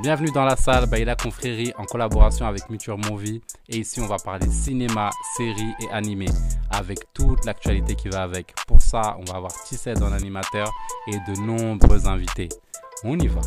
Bienvenue dans la salle Baïla Confrérie en collaboration avec Muture Movie. Et ici, on va parler cinéma, séries et animé avec toute l'actualité qui va avec. Pour ça, on va avoir Tissette en animateur et de nombreux invités. On y va.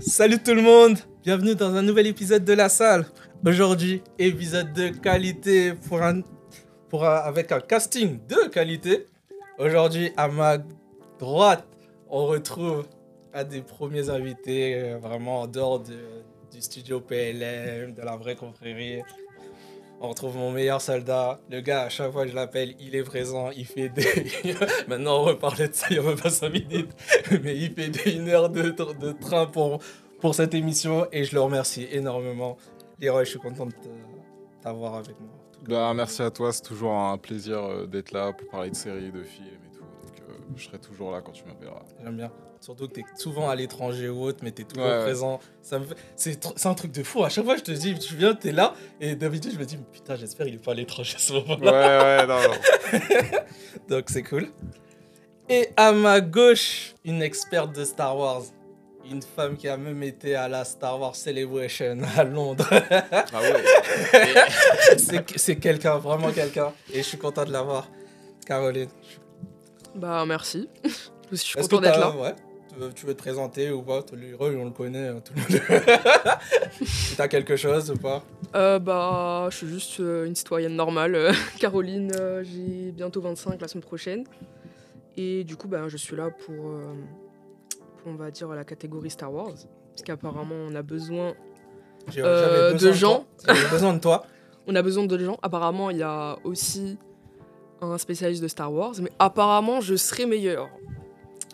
Salut tout le monde, bienvenue dans un nouvel épisode de la salle. Aujourd'hui, épisode de qualité pour un, avec un casting de qualité. Aujourd'hui, à ma droite, on retrouve un des premiers invités euh, vraiment en dehors de- du studio PLM, de la vraie confrérie. On retrouve mon meilleur soldat. Le gars, à chaque fois que je l'appelle, il est présent, il fait des... Maintenant, on reparlait de ça il y a même pas 5 minutes. Mais il fait des- une heure de, tr- de train pour, pour cette émission et je le remercie énormément. Leroy, je suis content de t'avoir avec moi. Bah, merci à toi, c'est toujours un plaisir euh, d'être là pour parler de séries, de films et tout. Donc, euh, je serai toujours là quand tu m'appelleras. J'aime bien. Surtout que t'es souvent à l'étranger ou autre, mais t'es toujours Ouais, ouais. présent. Ça me fait... c'est, tr- c'est un truc de fou. À chaque fois, je te dis, tu viens, t'es là. Et d'habitude, je me dis, putain, j'espère il est pas à l'étranger ce Ouais, moment-là. ouais, non, non. Donc, c'est cool. Et à ma gauche, une experte de Star Wars. Une femme qui a même été à la Star Wars Celebration à Londres. Ah ouais. c'est, c'est quelqu'un, vraiment quelqu'un. Et je suis content de l'avoir. Caroline. Bah merci. Je suis Est-ce content d'être là. Ouais. Tu veux, tu veux te présenter ou pas Le héros, on le connaît, hein, tout le T'as quelque chose ou pas? Euh, bah je suis juste euh, une citoyenne normale. euh, Caroline, j'ai bientôt 25 la semaine prochaine. Et du coup bah, je suis là pour, euh, pour, on va dire la catégorie Star Wars. Parce qu'apparemment on a besoin Euh, de gens. J'avais besoin de toi. on a besoin de gens. Apparemment il y a aussi un spécialiste de Star Wars. Mais apparemment je serai meilleur.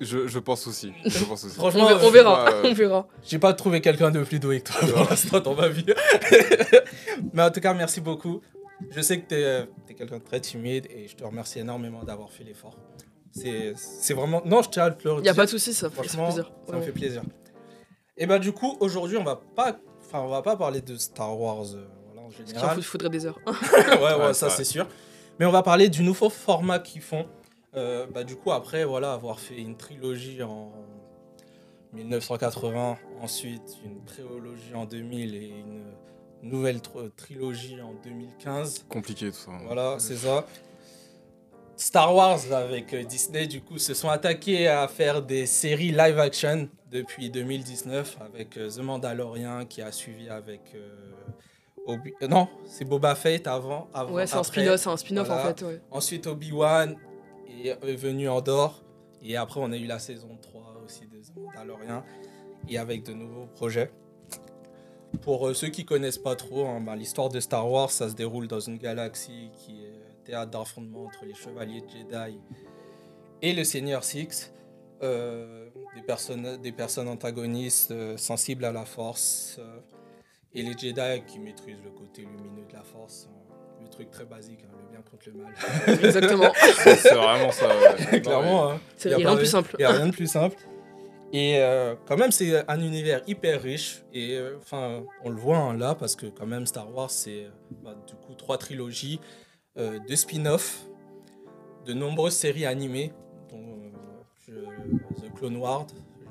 Je, je pense aussi. Je pense aussi. Franchement, On, euh, verra, euh, on verra. J'ai pas trouvé quelqu'un de plus doué que toi pour l'instant dans ma vie. Mais en tout cas, merci beaucoup. Je sais que t'es euh, t'es quelqu'un de très timide et je te remercie énormément d'avoir fait l'effort. C'est vraiment. Non, je tiens à te le Il y a pas de souci, ça fait Franchement, plaisir. Ça me fait plaisir. Et bah du coup, aujourd'hui, on va pas, enfin, on va pas parler de Star Wars euh, voilà, en Parce qu'il général. faudrait des heures. ouais, ouais, Ouais, ça c'est sûr. Mais on va parler du nouveau format qu'ils font. Euh, bah, du coup, après, voilà, avoir fait une trilogie en 1980, ensuite une préologie en 2000 et une nouvelle tr- trilogie en 2015. Compliqué tout ça. Voilà, c'est ça. Star Wars avec euh, Disney, du coup, se sont attaqués à faire des séries live action depuis 2019 avec euh, The Mandalorian qui a suivi avec. euh, Obi- non, c'est Boba Fett avant. avant Ouais, c'est un après. spin-off, c'est un spin-off Voilà. en fait. Ouais. Ensuite, Obi-Wan est venu Andorre. Et après, on a eu la saison 3 aussi de The Mandalorian. Et avec de nouveaux projets. Pour euh, ceux qui connaissent pas trop, hein, bah, l'histoire de Star Wars, ça se déroule dans une galaxie qui est théâtre d'affrontement entre les chevaliers Jedi et le Seigneur Six. Euh, des, personnes, des personnes antagonistes euh, sensibles à la force. euh, et les Jedi qui maîtrisent le côté lumineux de la force. Hein. le truc très basique, hein, le bien contre le mal. Exactement. C'est vraiment ça. ouais. Clairement, hein. C'est Y a rien de plus simple. Il n'y a rien de plus simple. Et euh, quand même, c'est un univers hyper riche. Et euh, enfin, on le voit hein, là, parce que quand même, Star Wars, c'est euh, bah, du coup trois trilogies. euh, de spin-off, de nombreuses séries animées, dont euh, je- The Clone Wars,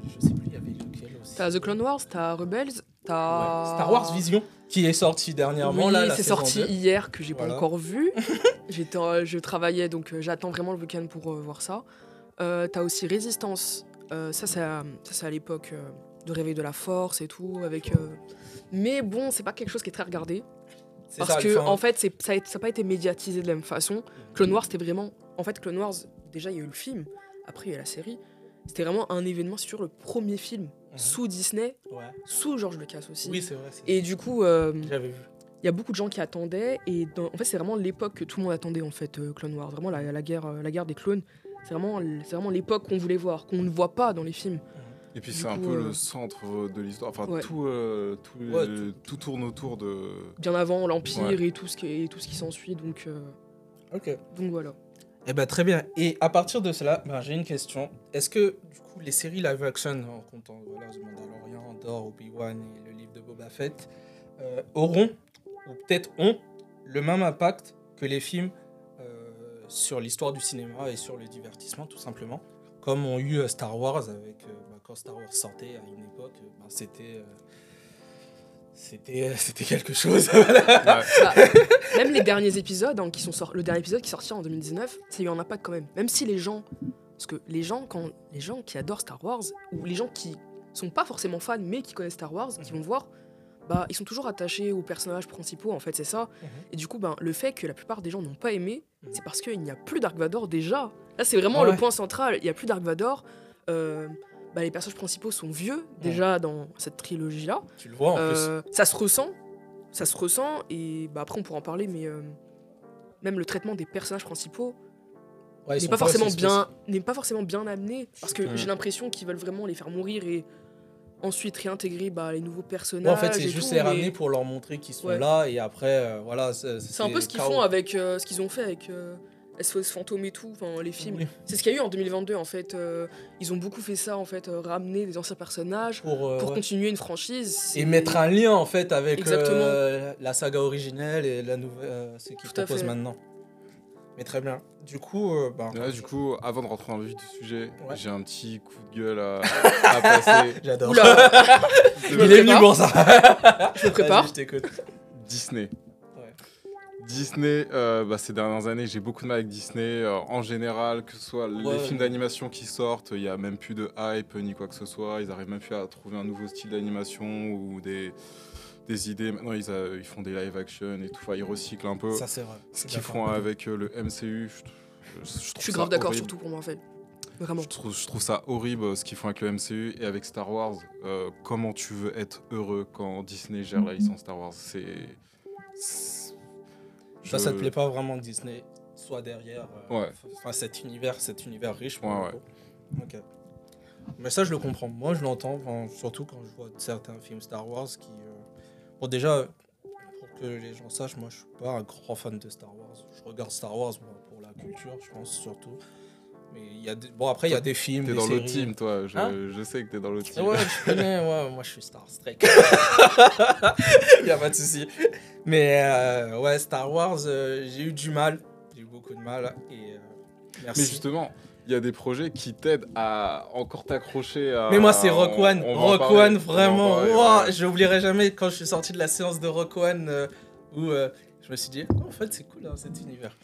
je sais plus, il y avait lequel aussi. T'as The Clone Wars, t'as Rebels, t'as. Ouais, Star Wars Vision, qui est sorti dernièrement. Oui, là, c'est sorti 2. hier que j'ai Voilà. pas encore vu. J'étais, euh, je travaillais donc euh, j'attends vraiment le week-end pour euh, voir ça. Euh, T'as aussi Résistance. Ça, c'est à, ça, c'est à l'époque de Réveil de la Force et tout. Avec, Mais bon, c'est pas quelque chose qui est très regardé. Parce ça, que, en fait, c'est- ça n'a pas été médiatisé de la même façon. Clone Wars, c'était vraiment. En fait, Clone Wars, déjà, il y a eu le film. Après, il y a eu la série. C'était vraiment un événement sur le premier film Mhm. sous Disney, ouais. sous George Lucas aussi. Oui, c'est vrai. Et du coup, euh, il y a beaucoup de gens qui attendaient et dans- en fait c'est vraiment l'époque que tout le monde attendait en fait euh, Clone Wars vraiment la, la guerre euh, la guerre des clones c'est vraiment c'est vraiment l'époque qu'on voulait voir qu'on ne voit pas dans les films Et puis c'est un peu euh, le centre de l'histoire. Enfin, ouais. tout, euh, tout, Ouais, tout tourne autour de. bien avant l'empire Ouais. et tout ce qui et tout ce qui s'ensuit donc euh, Ok. donc voilà Eh ben très bien. Et à partir de cela, ben, j'ai une question. Est-ce que du coup les séries live action, en comptant voilà, The Mandalorian, Andor, Obi-Wan et le livre de Boba Fett, euh, auront ou peut-être ont le même impact que les films euh, sur l'histoire du cinéma et sur le divertissement tout simplement, comme ont eu euh, Star Wars avec euh, ben, quand Star Wars sortait à une époque, euh, ben, c'était euh, c'était c'était quelque chose. Voilà. Bah, même les derniers épisodes hein, qui sont sor- le dernier épisode qui est sorti en 2019 ça a eu un impact quand même même si les gens parce que les gens quand les gens qui adorent Star Wars ou les gens qui sont pas forcément fans mais qui connaissent Star Wars qui vont voir bah ils sont toujours attachés aux personnages principaux en fait c'est ça Mhm. et du coup ben le fait que la plupart des gens n'ont pas aimé Mhm. c'est parce qu'il n'y a plus Dark Vador déjà là c'est vraiment Ouais. le point central il y a plus Dark Vador euh, bah, les personnages principaux sont vieux déjà dans cette trilogie là tu le vois en euh, ça se ressent, ça se ressent et bah après on pourra en parler, mais euh, même le traitement des personnages principaux plus. Ouais, n'est pas forcément bien, n'est pas forcément bien amené parce que Ouais. j'ai l'impression qu'ils veulent vraiment les faire mourir et ensuite réintégrer bah, les nouveaux Ouais, personnages. en fait, c'est juste tout, les mais ramener pour leur montrer qu'ils sont Ouais. là et après, euh, voilà. C'est C'est un peu ce qu'ils font avec euh, ce qu'ils ont fait avec euh, SOS Fantôme et tout, enfin les films. Oui. C'est ce qu'il y a eu en 2022 en fait. euh, ils ont beaucoup fait ça en fait, euh, ramener des anciens personnages Pour, euh, pour ouais. continuer une franchise. Et mettre un lien en fait avec euh, la saga originelle et la nouvelle, euh, ce qu'ils proposent fait. maintenant. Mais très bien. Du coup, euh, ben, Là, du coup, avant de rentrer dans le vif du sujet, Ouais. j'ai un petit coup de gueule à, à passer. j'adore. Il est venu pour ça. je me prépare. Disney. Disney, euh, bah, ces dernières années, j'ai beaucoup de mal avec Disney. euh, en général, que ce soit Ouais. les films d'animation qui sortent, il n'y a même plus de hype ni quoi que ce soit. Ils arrivent même plus à trouver un nouveau style d'animation ou des, des idées. Maintenant, ils, a- ils font des live action et tout. Enfin, ils recyclent un peu. Ça, c'est vrai. ce Je suis qu'ils font avec euh, le MCU, je, je- je trouve Je suis grave d'accord, surtout pour moi en fait. Vraiment. Je trouve, je trouve ça horrible euh, ce qu'ils font avec le MCU et avec Star Wars. Euh, comment tu veux être heureux quand Disney gère la licence Star Wars? C'est. Ça, je- ça te plaît pas vraiment que Disney soit derrière euh, Ouais. enfin, cet univers, cet univers riche. pour Ouais, ouais. Mais ça, je le comprends. Moi, je l'entends, enfin, surtout quand je vois certains films Star Wars qui. euh, Bon, déjà, pour que les gens sachent, moi, je suis pas un grand fan de Star Wars. Je regarde Star Wars pour la culture, je pense, surtout. Mais il y a des... Bon, après, il y a des films. T'es dans le séries. team, toi. Je, Hein je sais que t'es dans le team. Ouais, je connais, ouais, moi je suis Star Trek. Il a pas de souci. Mais euh, ouais, Star Wars, euh, j'ai eu du mal. J'ai eu beaucoup de mal. Et euh, merci. Mais justement, il y a des projets qui t'aident à encore t'accrocher à. Mais moi, c'est Rock One. on Rock parler, One, vraiment. ouais. J'oublierai jamais quand je suis sorti de la séance de Rock One euh, où euh, je me suis dit, oh, en fait, c'est cool hein, cet univers.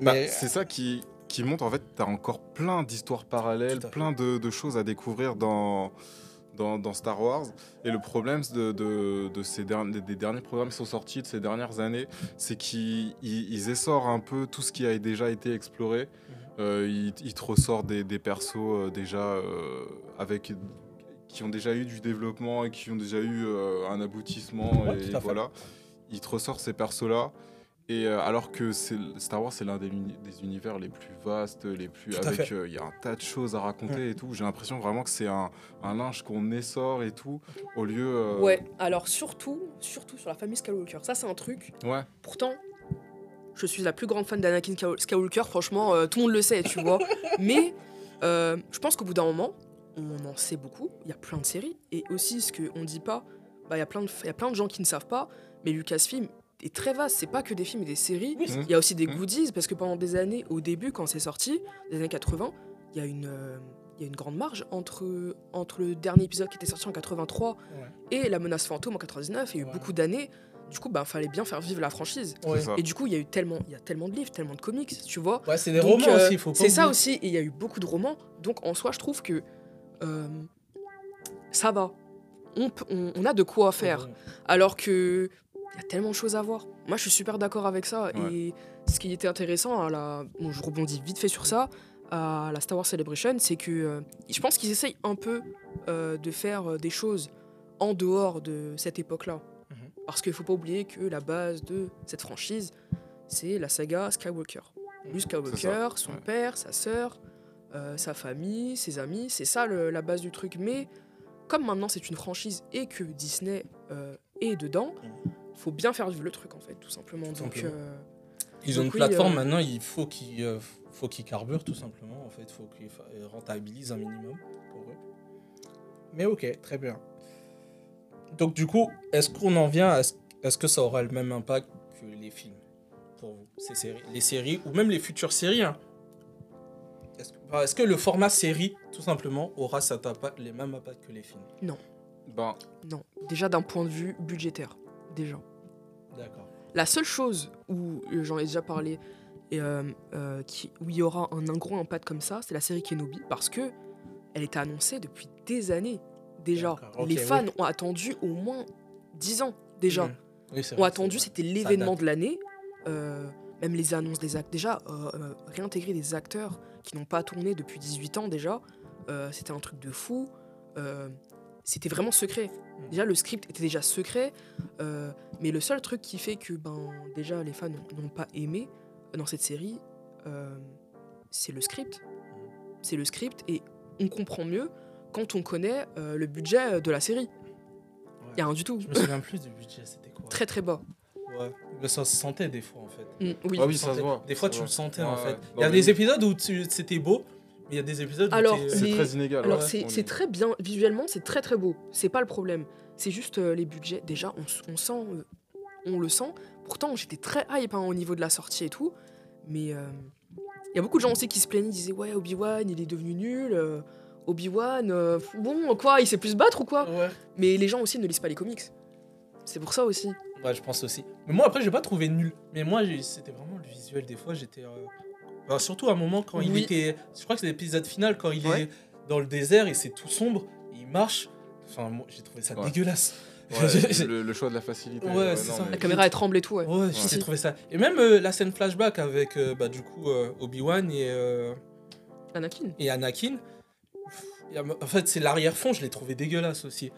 Bah, c'est ça qui, qui montre en fait t'as encore plein d'histoires parallèles, plein de, de choses à découvrir dans, dans, dans Star Wars. Et le problème de, de, de ces derniers, des derniers programmes qui sont sortis de ces dernières années, c'est qu'ils ils, ils essorent un peu tout ce qui a déjà été exploré. Mhm. Euh, ils, ils te ressortent des, des persos euh, déjà euh, avec qui ont déjà eu du développement et qui ont déjà eu euh, un aboutissement Ouais, et voilà ils te ressortent ces persos là et euh, alors que Star Wars c'est l'un des, uni- des univers les plus vastes les plus Tout avec euh, il y a un tas de choses à raconter et tout j'ai l'impression vraiment que c'est un, un linge qu'on essore et tout au lieu euh, Ouais, alors surtout, surtout sur la famille Skywalker. Ça, c'est un truc. ouais Pourtant, je suis la plus grande fan d'Anakin Sky- Skywalker. Franchement, euh, tout le monde le sait, tu vois. Mais euh, je pense qu'au bout d'un moment, on en sait beaucoup. Il y a plein de séries. Et aussi, ce qu'on dit pas, bah, il y, a plein de- il y a plein de gens qui ne savent pas. Mais Lucasfilm est très vaste. C'est pas que des films et des séries. Oui, Il y a aussi des Mhm. goodies parce que pendant des années, au début, quand c'est sorti, des années 80, il y a une, euh, il y a une grande marge entre, entre le dernier épisode qui était sorti en 83 et La menace fantôme en 99. Il y a eu Ouais. beaucoup d'années. Du coup, bah, fallait bien faire vivre la franchise. Ouais. Et du coup, il y a eu tellement, il y a tellement de livres, tellement de comics, tu vois. Ouais, c'est des Donc, romans euh, aussi, faut C'est ça aussi, et il y a eu beaucoup de romans. Donc en soi, je trouve que euh, ça va. On- on a de quoi faire. Alors que il y a tellement de choses à voir. Moi, je suis super d'accord avec ça. Ouais. Et ce qui était intéressant, à la... bon, je rebondis vite fait sur ça, à la Star Wars Celebration, c'est que euh, je pense qu'ils essayent un peu euh, de faire euh, des choses en dehors de cette époque-là. Mhm. Parce qu'il faut pas oublier que la base de cette franchise, c'est la saga Skywalker. Luke Skywalker, son ouais. père, sa sœur, euh, sa famille, ses amis, c'est ça le- la base du truc. Mais comme maintenant c'est une franchise et que Disney est dedans, faut bien faire vivre le truc en fait, tout simplement. Donc, simplement. euh, Ils ont une oui, plateforme euh, maintenant, il faut qu'ils euh, faut qu'ils carburent tout simplement. En fait, il faut qu'ils rentabilisent un minimum pour eux. Mais ok, très bien. Donc du coup, est-ce qu'on en vient à ce- est-ce que ça aura le même impact que les films pour vous, ces séries, les séries ou même les futures séries hein? Est-ce que, le format série, tout simplement, aura cet impact- les mêmes impacts que les films? Ben, non, déjà d'un point de vue budgétaire, déjà. D'accord. La seule chose où euh, j'en ai déjà parlé, et, euh, euh, qui, où il y aura un, un gros impact comme ça, c'est la série Kenobi, parce que elle était annoncée depuis des années déjà. Les fans oui. ont attendu au moins 10 ans déjà. Oui, c'est ont attendu, c'était l'événement de l'année. Euh, même les annonces des acteurs. Déjà, réintégrer des acteurs qui n'ont pas tourné depuis 18 ans déjà, c'était un truc de fou. Euh, c'était vraiment secret. Mm. Déjà, le script était déjà secret. euh, mais le seul truc qui fait que ben, déjà les fans n'ont pas aimé dans cette série, euh, c'est le script. C'est le script et on comprend mieux quand on connaît euh, le budget de la série. Il y a rien du tout. Je me souviens plus du budget, c'était quoi? Très très bas. Ouais, mais ça se sentait des fois en fait. Mm, oui. Ah oui, ça se voit. Des fois, ça tu le sentais Ouais, en ouais. fait. Il y a des épisodes où c'était beau, il y a des épisodes où Alors, t'es- C'est les- très inégal. Alors ouais. c'est c'est est- très bien, visuellement c'est très très beau, c'est pas le problème. C'est juste euh, les budgets, déjà on, sent, euh, on le sent. Pourtant j'étais très hype hein, au niveau de la sortie et tout, mais euh, il y a beaucoup de gens aussi qui se plaignaient, ils disaient ouais Obi-Wan il est devenu nul, euh, Obi-Wan, euh, bon quoi, il sait plus se battre ou quoi? Ouais. Mais les gens aussi ne lisent pas les comics. C'est pour ça aussi. Ouais, je pense aussi. Mais moi, après, j'ai pas trouvé nul. Mais moi, c'était vraiment le visuel. Des fois, j'étais. Euh, bah, surtout à un moment quand il était. Je crois que c'est l'épisode final, quand il Ouais. est dans le désert et c'est tout sombre, et il marche. Enfin, moi, j'ai trouvé ça Ouais. dégueulasse. Ouais, le, le choix de la facilité. Ouais, c'est non, ça. mais- La caméra elle tremble et tout, ouais. Ouais, j'ai trouvé ça. Et même euh, la scène flashback avec, euh, bah, du coup, euh, Obi-Wan et, euh, Anakin. et Anakin. En fait, c'est l'arrière-fond, je l'ai trouvé dégueulasse aussi.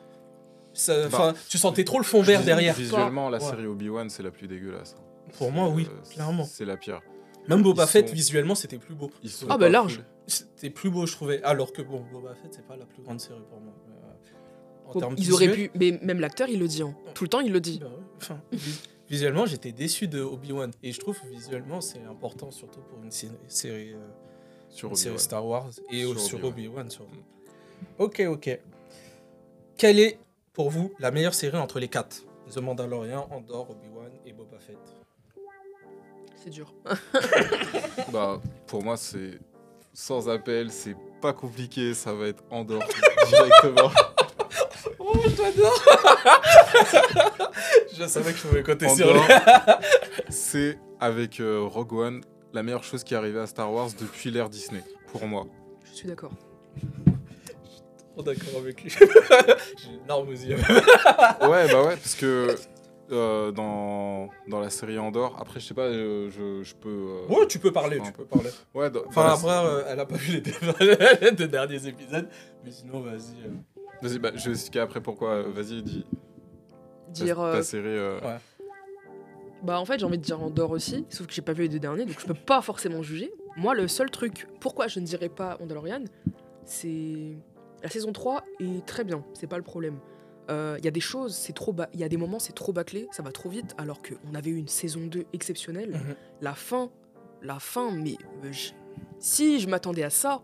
Ça- Enfin, tu sentais trop le fond vert derrière. Visuellement, la Ouais. série Obi-Wan, c'est la plus dégueulasse. Pour moi, oui, Euh, clairement. C'est la pire. Même Boba Fett, sont- visuellement, c'était plus beau. Ils sont Ah, bah, large. C'était plus beau, je trouvais. Alors que, bon, Boba Fett, c'est pas la plus grande série pour moi. Mais, euh, en termes Ils auraient visuels- pu, mais même l'acteur il le dit, hein. tout le temps il le dit. Bah ouais, enfin, vis- visuellement, j'étais déçu de Obi-Wan. Et je trouve que visuellement, c'est important, surtout pour une série, euh, Sur une série Obi-Wan. Star Wars et Sur sur Obi-Wan. Mm. Ok, ok. Quelle est, pour vous, la meilleure série entre les quatre? The Mandalorian, Andor, Obi-Wan et Boba Fett C'est dur. Bah, pour moi, c'est sans appel, c'est pas compliqué, ça va être Andorre directement. Oh, j'adore Je savais que je pouvais compter sur lui. c'est avec euh, Rogue One la meilleure chose qui est arrivée à Star Wars depuis l'ère Disney, pour moi. Je suis d'accord. Trop d'accord avec lui. J'ai une larme aux yeux. Ouais, bah ouais, parce que euh, dans, dans la série Andorre, après, je sais pas, euh, je, je peux. euh, Ouais, tu peux parler, tu peu. peux parler. Ouais, dans- Enfin, la- après, euh, elle a pas vu les deux, les deux derniers épisodes. Mais sinon, vas-y. euh. Vas-y, bah, je vais expliquer après pourquoi. Vas-y, dis. Dire. Ta, série. euh, Ouais. Bah en fait j'ai envie de dire Andorre aussi, sauf que j'ai pas vu les deux derniers, donc je peux pas forcément juger. Moi le seul truc, pourquoi je ne dirais pas Mandalorian, c'est... La saison 3 est très bien, c'est pas le problème. Il y a des choses, c'est trop il y a des moments c'est trop bâclé, ça va trop vite, alors qu'on avait eu une saison 2 exceptionnelle. Mhm. La fin, la fin, mais euh, je- si je m'attendais à ça,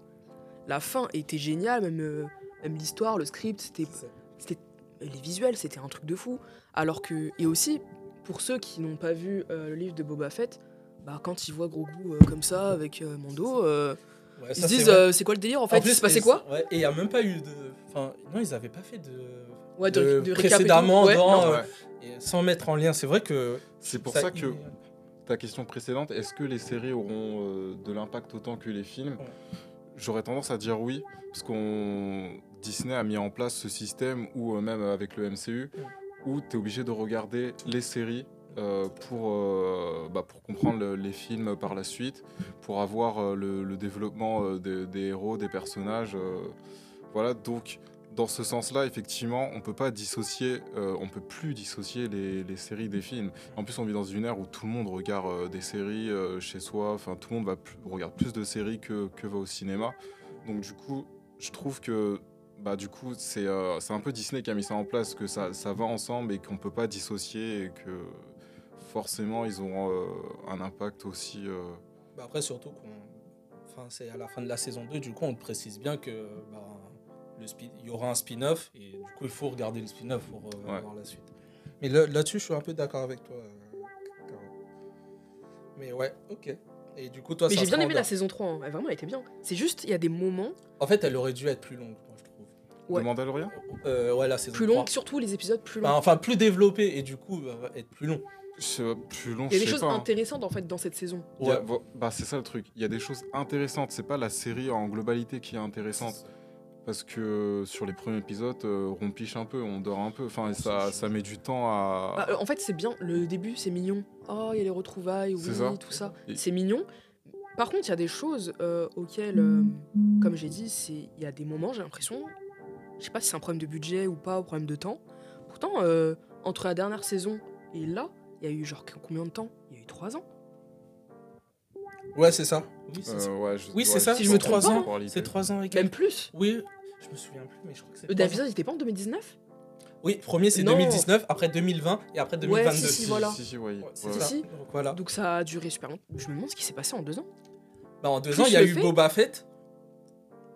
la fin était géniale, même, euh, même l'histoire, le script, c'était les visuels, c'était un truc de fou. Alors que. Et aussi, pour ceux qui n'ont pas vu euh, le livre de Boba Fett, bah, quand ils voient Grogu euh, comme ça avec euh, Mando, euh, Ouais, ils se disent euh, c'est quoi le délire en fait? Plus, Il se passait quoi? ouais, Et il n'y a même pas eu de. Enfin, non, ils n'avaient pas fait de. Ouais, de, de précédemment Ouais, dans, non. euh, sans mettre en lien. C'est vrai que. C'est pour ça, que ta question précédente, est-ce que les séries auront euh, de l'impact autant que les films? J'aurais tendance à dire oui, parce qu'on Disney a mis en place ce système ou même avec le MCU, où tu es obligé de regarder les séries euh, pour, euh, bah, pour comprendre le- les films par la suite, pour avoir euh, le, le développement euh, des, des héros, des personnages. euh, voilà, donc dans ce sens-là, effectivement, on peut pas dissocier, euh, on peut plus dissocier les, séries des films. En plus, on vit dans une ère où tout le monde regarde euh, des séries euh, chez soi. Enfin, tout le monde va plus- regarde plus de séries que, que va au cinéma. Donc, du coup, je trouve que bah, du coup, c'est un peu Disney qui a mis ça en place, que ça, ça va ensemble et qu'on peut pas dissocier et que forcément, ils ont un impact aussi. Bah après, surtout qu'on. C'est à la fin de la saison 2, du coup, on précise bien que. bah, le spin- il y aura un spin-off et du coup, il faut regarder le spin-off pour euh, Ouais. voir la suite. Mais là- là-dessus, je suis un peu d'accord avec toi. euh. Mais ouais, ok. Et du coup, toi, Mais j'ai bien aimé la saison 3, hein. Elle, vraiment elle était bien. C'est juste, il y a des moments En fait, elle aurait dû être plus longue, moi, je trouve. Ouais. de Mandalorian? Euh, ouais, la saison plus 3. longues, surtout les épisodes plus longs. Bah, enfin, plus développée et du coup, va être plus long. Plus long, il y a des choses pas. hein. intéressantes en fait dans cette saison. A- bah, c'est ça le truc. Il y a des choses intéressantes. C'est pas la série en globalité qui est intéressante. Parce que sur les premiers épisodes, euh, on piche un peu, on dort un peu. Enfin, ça, ça met du temps à. Bah, euh, en fait, c'est bien. Le début, c'est mignon. Oh, il y a les retrouvailles, oui, ça. tout ça. Et- C'est mignon. Par contre, il y a des choses euh, auxquelles, euh, comme j'ai dit, c'est il y a des moments, j'ai l'impression, je sais pas si c'est un problème de budget ou pas, un problème de temps. Pourtant, euh, entre la dernière saison et là, il y a eu genre combien de temps? Il y a eu trois ans. Ouais, c'est ça. Oui, c'est Euh, ça. ouais, je- Oui, ouais, c'est ça. Si je me trompe trois pas, ans. hein. C'est trois ans et Même plus. Oui, je me souviens plus, mais je crois que c'est. Le épisode, il était pas en 2019 Oui, premier c'est Non. 2019, après 2020 et après 2022. si, si, voilà. Si, si, ouais, Ouais, ouais. ça. Donc voilà. Donc ça a duré super longtemps. Je me demande ce qui s'est passé en deux ans. Bah, en deux Plus ans, il y a eu fait- Boba Fett.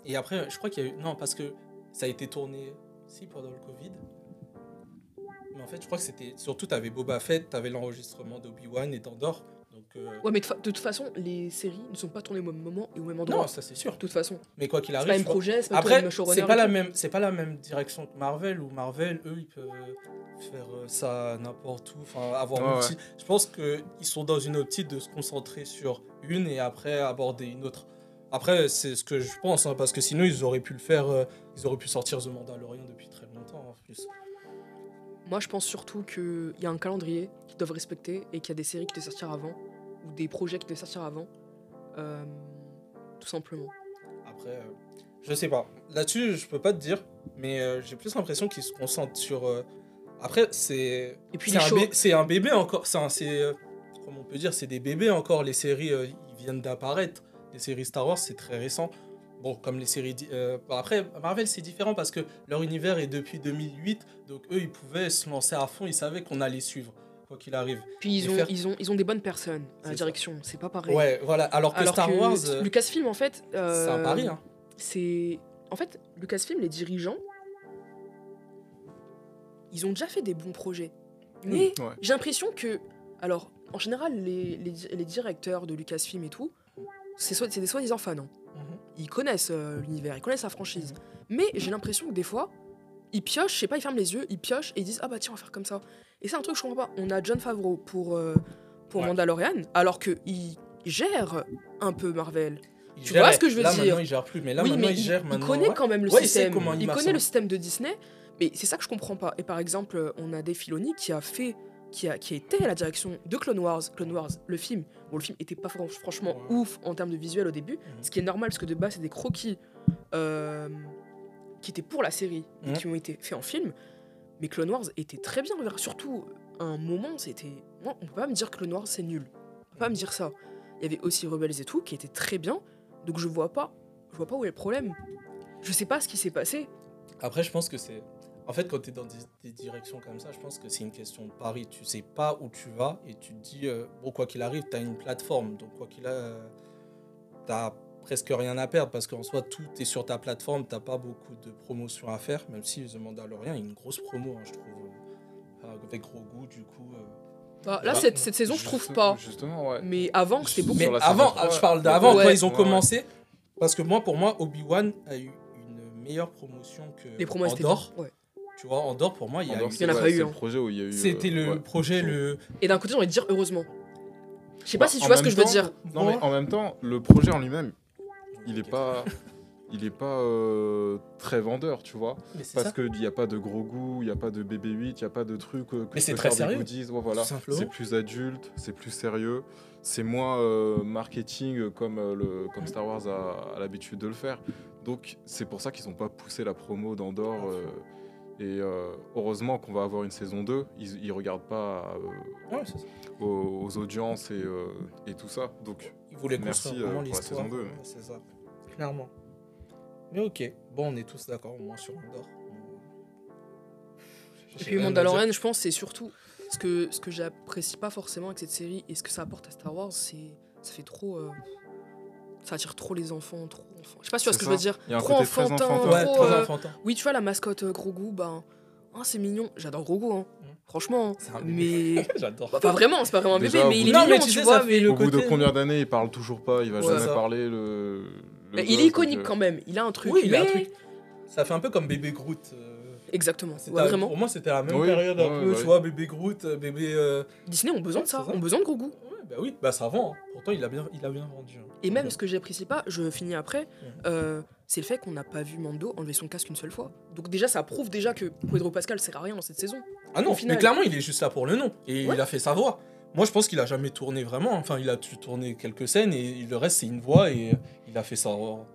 Et après, je crois qu'il y a eu. Non, parce que ça a été tourné. Si, pendant le Covid. Mais en fait, je crois que c'était. Surtout, t'avais Boba Fett, t'avais l'enregistrement d'Obi-Wan et d'Andorre. Donc. euh, Ouais, mais de, fa- de toute façon, les séries ne sont pas tournées au même moment et au même endroit. Non, ça c'est sûr. de toute façon. Mais quoi qu'il C'est arrive. pas le je même projet, c'est pas le même Après, showrunner c'est pas la même, c'est pas la même direction que Marvel où Marvel, eux, ils peuvent faire euh, ça n'importe où, enfin avoir Ouais, Je pense que ils sont dans une optique de se concentrer sur une et après aborder une autre. Après, c'est ce que je pense, hein, parce que sinon ils auraient pu le faire, euh, ils auraient pu sortir The Mandalorian depuis très longtemps en plus. Moi, je pense surtout qu'il y a un calendrier qu'ils doivent respecter et qu'il y a des séries qui doivent sortir avant ou des projets qui doivent sortir avant. Euh, tout simplement. Après, euh, je sais pas. Là-dessus, je peux pas te dire, mais euh, j'ai plus l'impression qu'ils se concentrent sur. Après, c'est. Et puis C'est un, c'est un bébé encore. C'est un- c'est, comment on peut dire, c'est des bébés encore. Les séries, ils viennent d'apparaître. Les séries Star Wars, c'est très récent. Bon, comme les séries. bon, après, Marvel, c'est différent parce que leur univers est depuis 2008. Donc, eux, ils pouvaient se lancer à fond. Ils savaient qu'on allait suivre, quoi qu'il arrive. Puis ils ont, faire- ils, ont, ils ont des bonnes personnes à C'est la direction. C'est pas pareil. Ouais, voilà. Alors que Alors Star que Wars, euh, Lucasfilm, en fait. c'est euh, un pari. Hein. C'est. En fait, Lucasfilm, les dirigeants, ils ont déjà fait des bons projets. Mais Ouais. j'ai l'impression que. Alors, en général, les, les, les directeurs de Lucasfilm et tout, c'est c'est des soi-disant fans. hein. Mhm. Ils connaissent euh, l'univers, ils connaissent la franchise. Mais j'ai l'impression que des fois, ils piochent, je sais pas, ils ferment les yeux, ils piochent et ils disent Ah bah tiens, on va faire comme ça. Et c'est un truc que je comprends pas. On a John Favreau pour, euh, pour Ouais. Mandalorian, alors qu'il gère un peu Marvel. Il Tu vois ce que je veux là, dire maintenant, il gère plus. Mais là, oui, maintenant, mais il gère. il maintenant, connaît ouais. quand même le Ouais, il système. il il connaît le système de Disney. Mais c'est ça que je comprends pas. Et par exemple, on a Dave Filoni qui a fait, qui a, qui a été à la direction de Clone Wars. Clone Wars, le film. Bon, le film était pas fran- franchement ouf en termes de visuel au début, Mhm. ce qui est normal parce que de base c'est des croquis euh, qui étaient pour la série et qui ont été faits en film. Mais Clone Wars était très bien. Surtout, à un moment, c'était. Moi, on peut pas me dire que Clone Wars c'est nul. On peut pas me dire ça. Il y avait aussi Rebels et tout qui était très bien. Donc je vois pas, je vois pas où est le problème. Je sais pas ce qui s'est passé. Après, je pense que c'est. En fait, quand tu es dans des, des directions comme ça, je pense que c'est une question de pari. Tu sais pas où tu vas et tu te dis, euh, bon, quoi qu'il arrive, tu as une plateforme. Donc, quoi qu'il a, tu presque rien à perdre parce qu'en soi, tout est sur ta plateforme. Tu pas beaucoup de promotion à faire, même si The Mandalorian est une grosse promo, hein, je trouve. euh, avec gros goût, du coup. euh, Bah, là, Bah, cette, cette saison, je trouve pas. Justement, ouais. Mais avant, c'était beaucoup. Mais avant, trois, je parle d'avant, ouais. quand ils ont Ouais, commencé. Parce que moi, pour moi, Obi-Wan a eu une meilleure promotion que Les promos, Andorre. Tu vois, Andorre, pour moi, il y a eu- Il y en a ouais, pas eu, c'est hein. le projet où il y a eu. C'était euh, le ouais. projet, le. Et d'un côté, j'ai envie de dire heureusement. Je sais Bah, pas si tu en vois ce que je veux dire. Non, Moi- mais en même temps, le projet en lui-même, il est pas. Il est pas euh, très vendeur, tu vois. Parce qu'il n'y a pas de gros goût, il n'y a pas de BB-8, il n'y a pas de trucs euh, que Mais c'est très sérieux. goodies, ouais, voilà. Tout simplement. C'est plus adulte, c'est plus sérieux, c'est moins euh, marketing comme, le, comme Star Wars a, a l'habitude de le faire. Donc c'est pour ça qu'ils n'ont pas poussé la promo d'Andorre. et heureusement qu'on va avoir une saison 2, ils ne regardent pas Ouais, aux, aux audiences et, et tout ça. Donc Ils voulaient Merci, pour la saison deux, mais- Ouais, C'est ça. Clairement. Mais ok. Bon, on est tous d'accord au moins sur Andorre. Et puis Mandalorian, je pense, c'est surtout ce que, ce que j'apprécie pas forcément avec cette série et ce que ça apporte à Star Wars, c'est ça fait trop. euh, ça attire trop les enfants, trop enfants. Je sais pas si tu vois ce que je veux dire. Il y a un Trop côté très enfantin, enfantin. Ouais, trop, très euh, enfantin. Oui, tu vois la mascotte euh, Grogu, ben. ah, c'est mignon. J'adore Grogu, hein. Mm. Franchement. hein. Un. Mais. J'adore. Bah, pas vraiment, c'est pas vraiment un bébé, Déjà, mais bout il est Non, mignon, mais tu tu sais, vois. mais- le au bout de combien d'années il parle toujours pas, il va Ouais, jamais ça. parler le. Le il est iconique euh, quand même, il a un truc. Oui, il a un mais- truc. Ça fait un peu comme bébé Groot. euh, Exactement, ouais, vraiment. Pour moi, c'était la même Oui, période un ouais, peu, ouais, tu vois, bébé Groot, euh, bébé. euh, Disney ont besoin de Ouais, ça, ont besoin de Grogu. Ouais, bah oui, bah ça vend. hein. Pourtant, il a bien, il a bien vendu. hein. Et même ce que j'apprécie pas, je finis après, Ouais. euh, c'est le fait qu'on n'a pas vu Mando enlever son casque une seule fois. Donc déjà, ça prouve déjà que Pedro Pascal sert à rien dans cette saison. Ah non, mais clairement, il est juste là pour le nom. Et Ouais. il a fait sa voix. Moi, je pense qu'il a jamais tourné vraiment. Enfin, il a tourné quelques scènes et le reste, c'est une voix et il a fait ça en,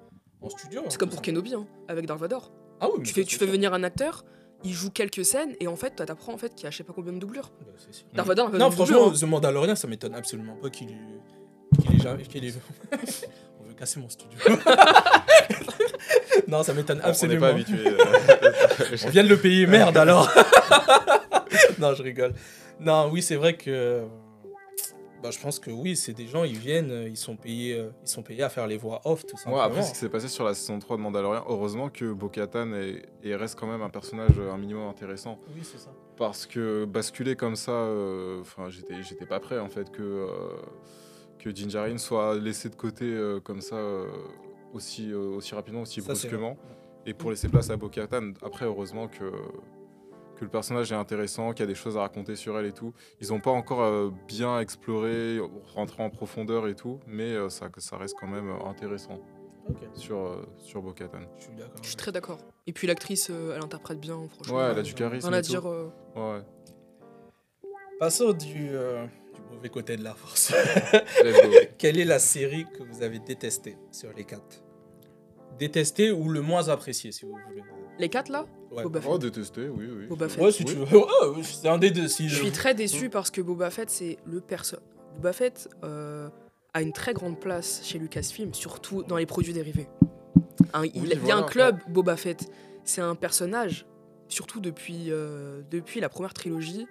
en studio. C'est comme pour Kenobi, hein, avec Dark Vador. Ah oui, mais Tu fais, tu fais venir un acteur, il joue quelques scènes, et en fait, toi, t'apprends en fait qu'il y a je sais pas combien de doublures. Bah, sûr. Dark Vador, Non, franchement, doublure, hein. The Mandalorian, ça m'étonne absolument pas qu'il ait, qu'il ait jamais. qu'il ait- On veut casser mon studio. non, ça m'étonne On n'est absolument pas habitué. euh, On vient de le payer, merde alors. non, je rigole. Non, oui, c'est vrai que. Bah, je pense que oui, c'est des gens, ils viennent, euh, ils sont payés, euh, ils sont payés à faire les voix off, tout simplement. Après ce qui s'est passé sur la saison 3 de Mandalorian, heureusement que Bo-Katan est- et reste quand même un personnage euh, un minimum intéressant. Oui, c'est ça. Parce que basculer comme ça, euh, enfin, j'étais, j'étais pas prêt en fait que, euh, que Jinjarin soit laissé de côté euh, comme ça aussi, aussi rapidement, aussi Ça, brusquement. Et pour laisser place à Bo-Katan, après, heureusement que, que le personnage est intéressant, qu'il y a des choses à raconter sur elle et tout. Ils n'ont pas encore euh, bien exploré, rentré en profondeur et tout, mais euh, ça, ça reste quand même euh, intéressant sur, euh, sur Bo-Katan. je suis d'accord. Je suis très d'accord. Et puis l'actrice, euh, elle interprète bien, franchement. Ouais, elle a du charisme. Rien à dire. euh, Ouais. Passons du, euh, du mauvais côté de la force. Let's go. Quelle est la série que vous avez détestée sur les quatre? Détestée ou le moins appréciée, si vous voulez. Les quatre là? Ouais. Boba Oh, Fett. détesté, oui, oui. Boba Fett. Ouais, si Oui. tu veux. C'est un des deux. Si Je suis très déçu parce que Boba Fett, c'est le perso. Boba Fett euh, a une très grande place chez Lucasfilm, surtout dans les produits dérivés. Il, Oui, il y a voilà, un club, Boba Fett. C'est un personnage, surtout depuis, euh, depuis la première trilogie,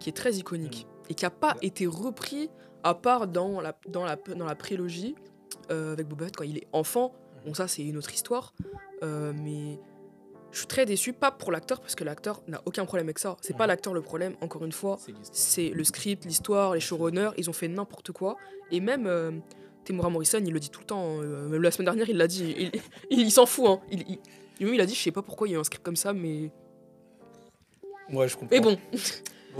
qui est très iconique et qui n'a pas été repris à part dans la, dans la, dans la prélogie euh, avec Boba Fett quand il est enfant. Bon, ça, c'est une autre histoire. Euh, mais je suis très déçu, pas pour l'acteur, parce que l'acteur n'a aucun problème avec ça. C'est pas Mhm. l'acteur le problème, encore une fois. C'est le script, l'histoire, les showrunners, ils ont fait n'importe quoi. Et même euh, Temuera Morrison, il le dit tout le temps. euh, même la semaine dernière, il l'a dit. Il, il- il s'en fout. Hein. Il, a dit, je sais pas pourquoi il y a un script comme ça, mais. Ouais, je comprends. Mais bon,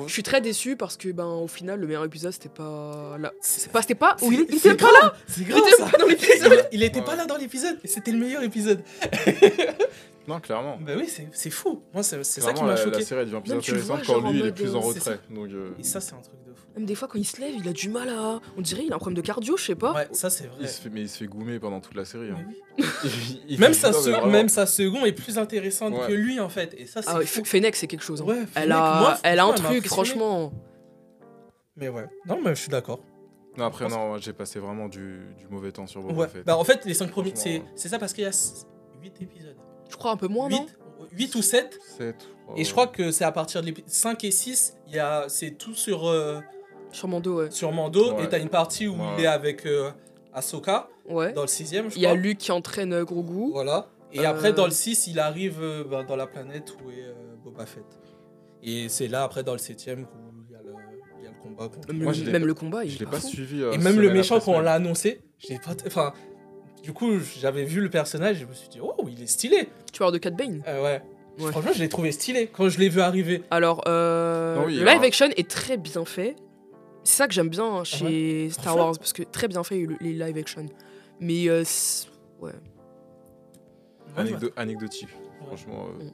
Je suis très déçu parce que, ben, au final, le meilleur épisode, c'était pas là. C'est pas, c'était pas. Il, il c'est était pas là. C'est Il grave était ça. pas dans l'épisode. Il était Ouais. pas là dans l'épisode et c'était le meilleur épisode. Non, clairement. Bah oui, c'est c'est fou. Moi, c'est c'est ça qui m'a la, choqué. la série devient plus Même intéressante quand lui il est plus en euh, retrait. Donc, euh, Et ça, c'est un truc de fou. Même des fois, quand il se lève, il a du mal à. On dirait, il a un problème de cardio, je sais pas. Ouais, ça, c'est vrai. il se fait, mais il se fait goumer pendant toute la série. Hein. oui. Il- il Même sa, se- même seconde est plus intéressante Ouais. que lui, en fait. Et ça, c'est Ah ouais, Fennec, c'est quelque chose. hein. Ouais, elle, a, moi, elle a un truc, franchement. Mais ouais. Non, mais je suis d'accord. Non, après, non, j'ai passé vraiment du, du mauvais temps sur Boba Ouais. Fett. Bah, en fait, les 5 premiers, c'est c'est ça parce qu'il y a 8 épisodes. Je crois un peu moins, non 8, ou 7. Sept, Et je crois que c'est à partir de l'épisode 5 et 6, il y a- c'est tout sur, euh, Sur Mando, ouais. sur Mando. Ouais. Et t'as une partie où Ouais. il est avec euh, Ahsoka, Ouais. dans le 6ème, je Il y a crois. Luke qui entraîne euh, Grogu. Voilà. Et Euh, après, dans le 6, il arrive euh, ben, dans la planète où est euh, Boba Fett. Et c'est là, après, dans le 7ème, où il y, a le- il y a le combat. contre- Même, Moi, le, je l'ai même pas- le combat, il Je l'ai pas fou. suivi. euh, Et même le méchant, quand on l'a annoncé, j'ai pas. Enfin, du coup, j'avais vu le personnage, je me suis dit, oh, il est stylé. Tu parles de Cat Bane Euh, ouais. Ouais. Franchement, je l'ai trouvé stylé quand je l'ai vu arriver. Alors, euh, Non, oui, le alors- live action est très bien fait. C'est ça que j'aime bien hein, chez Star. Wars, parce que très bien fait le- les live action. Mais euh, ouais. Anecdo- anecdotique. Ouais. Franchement, euh, Mm.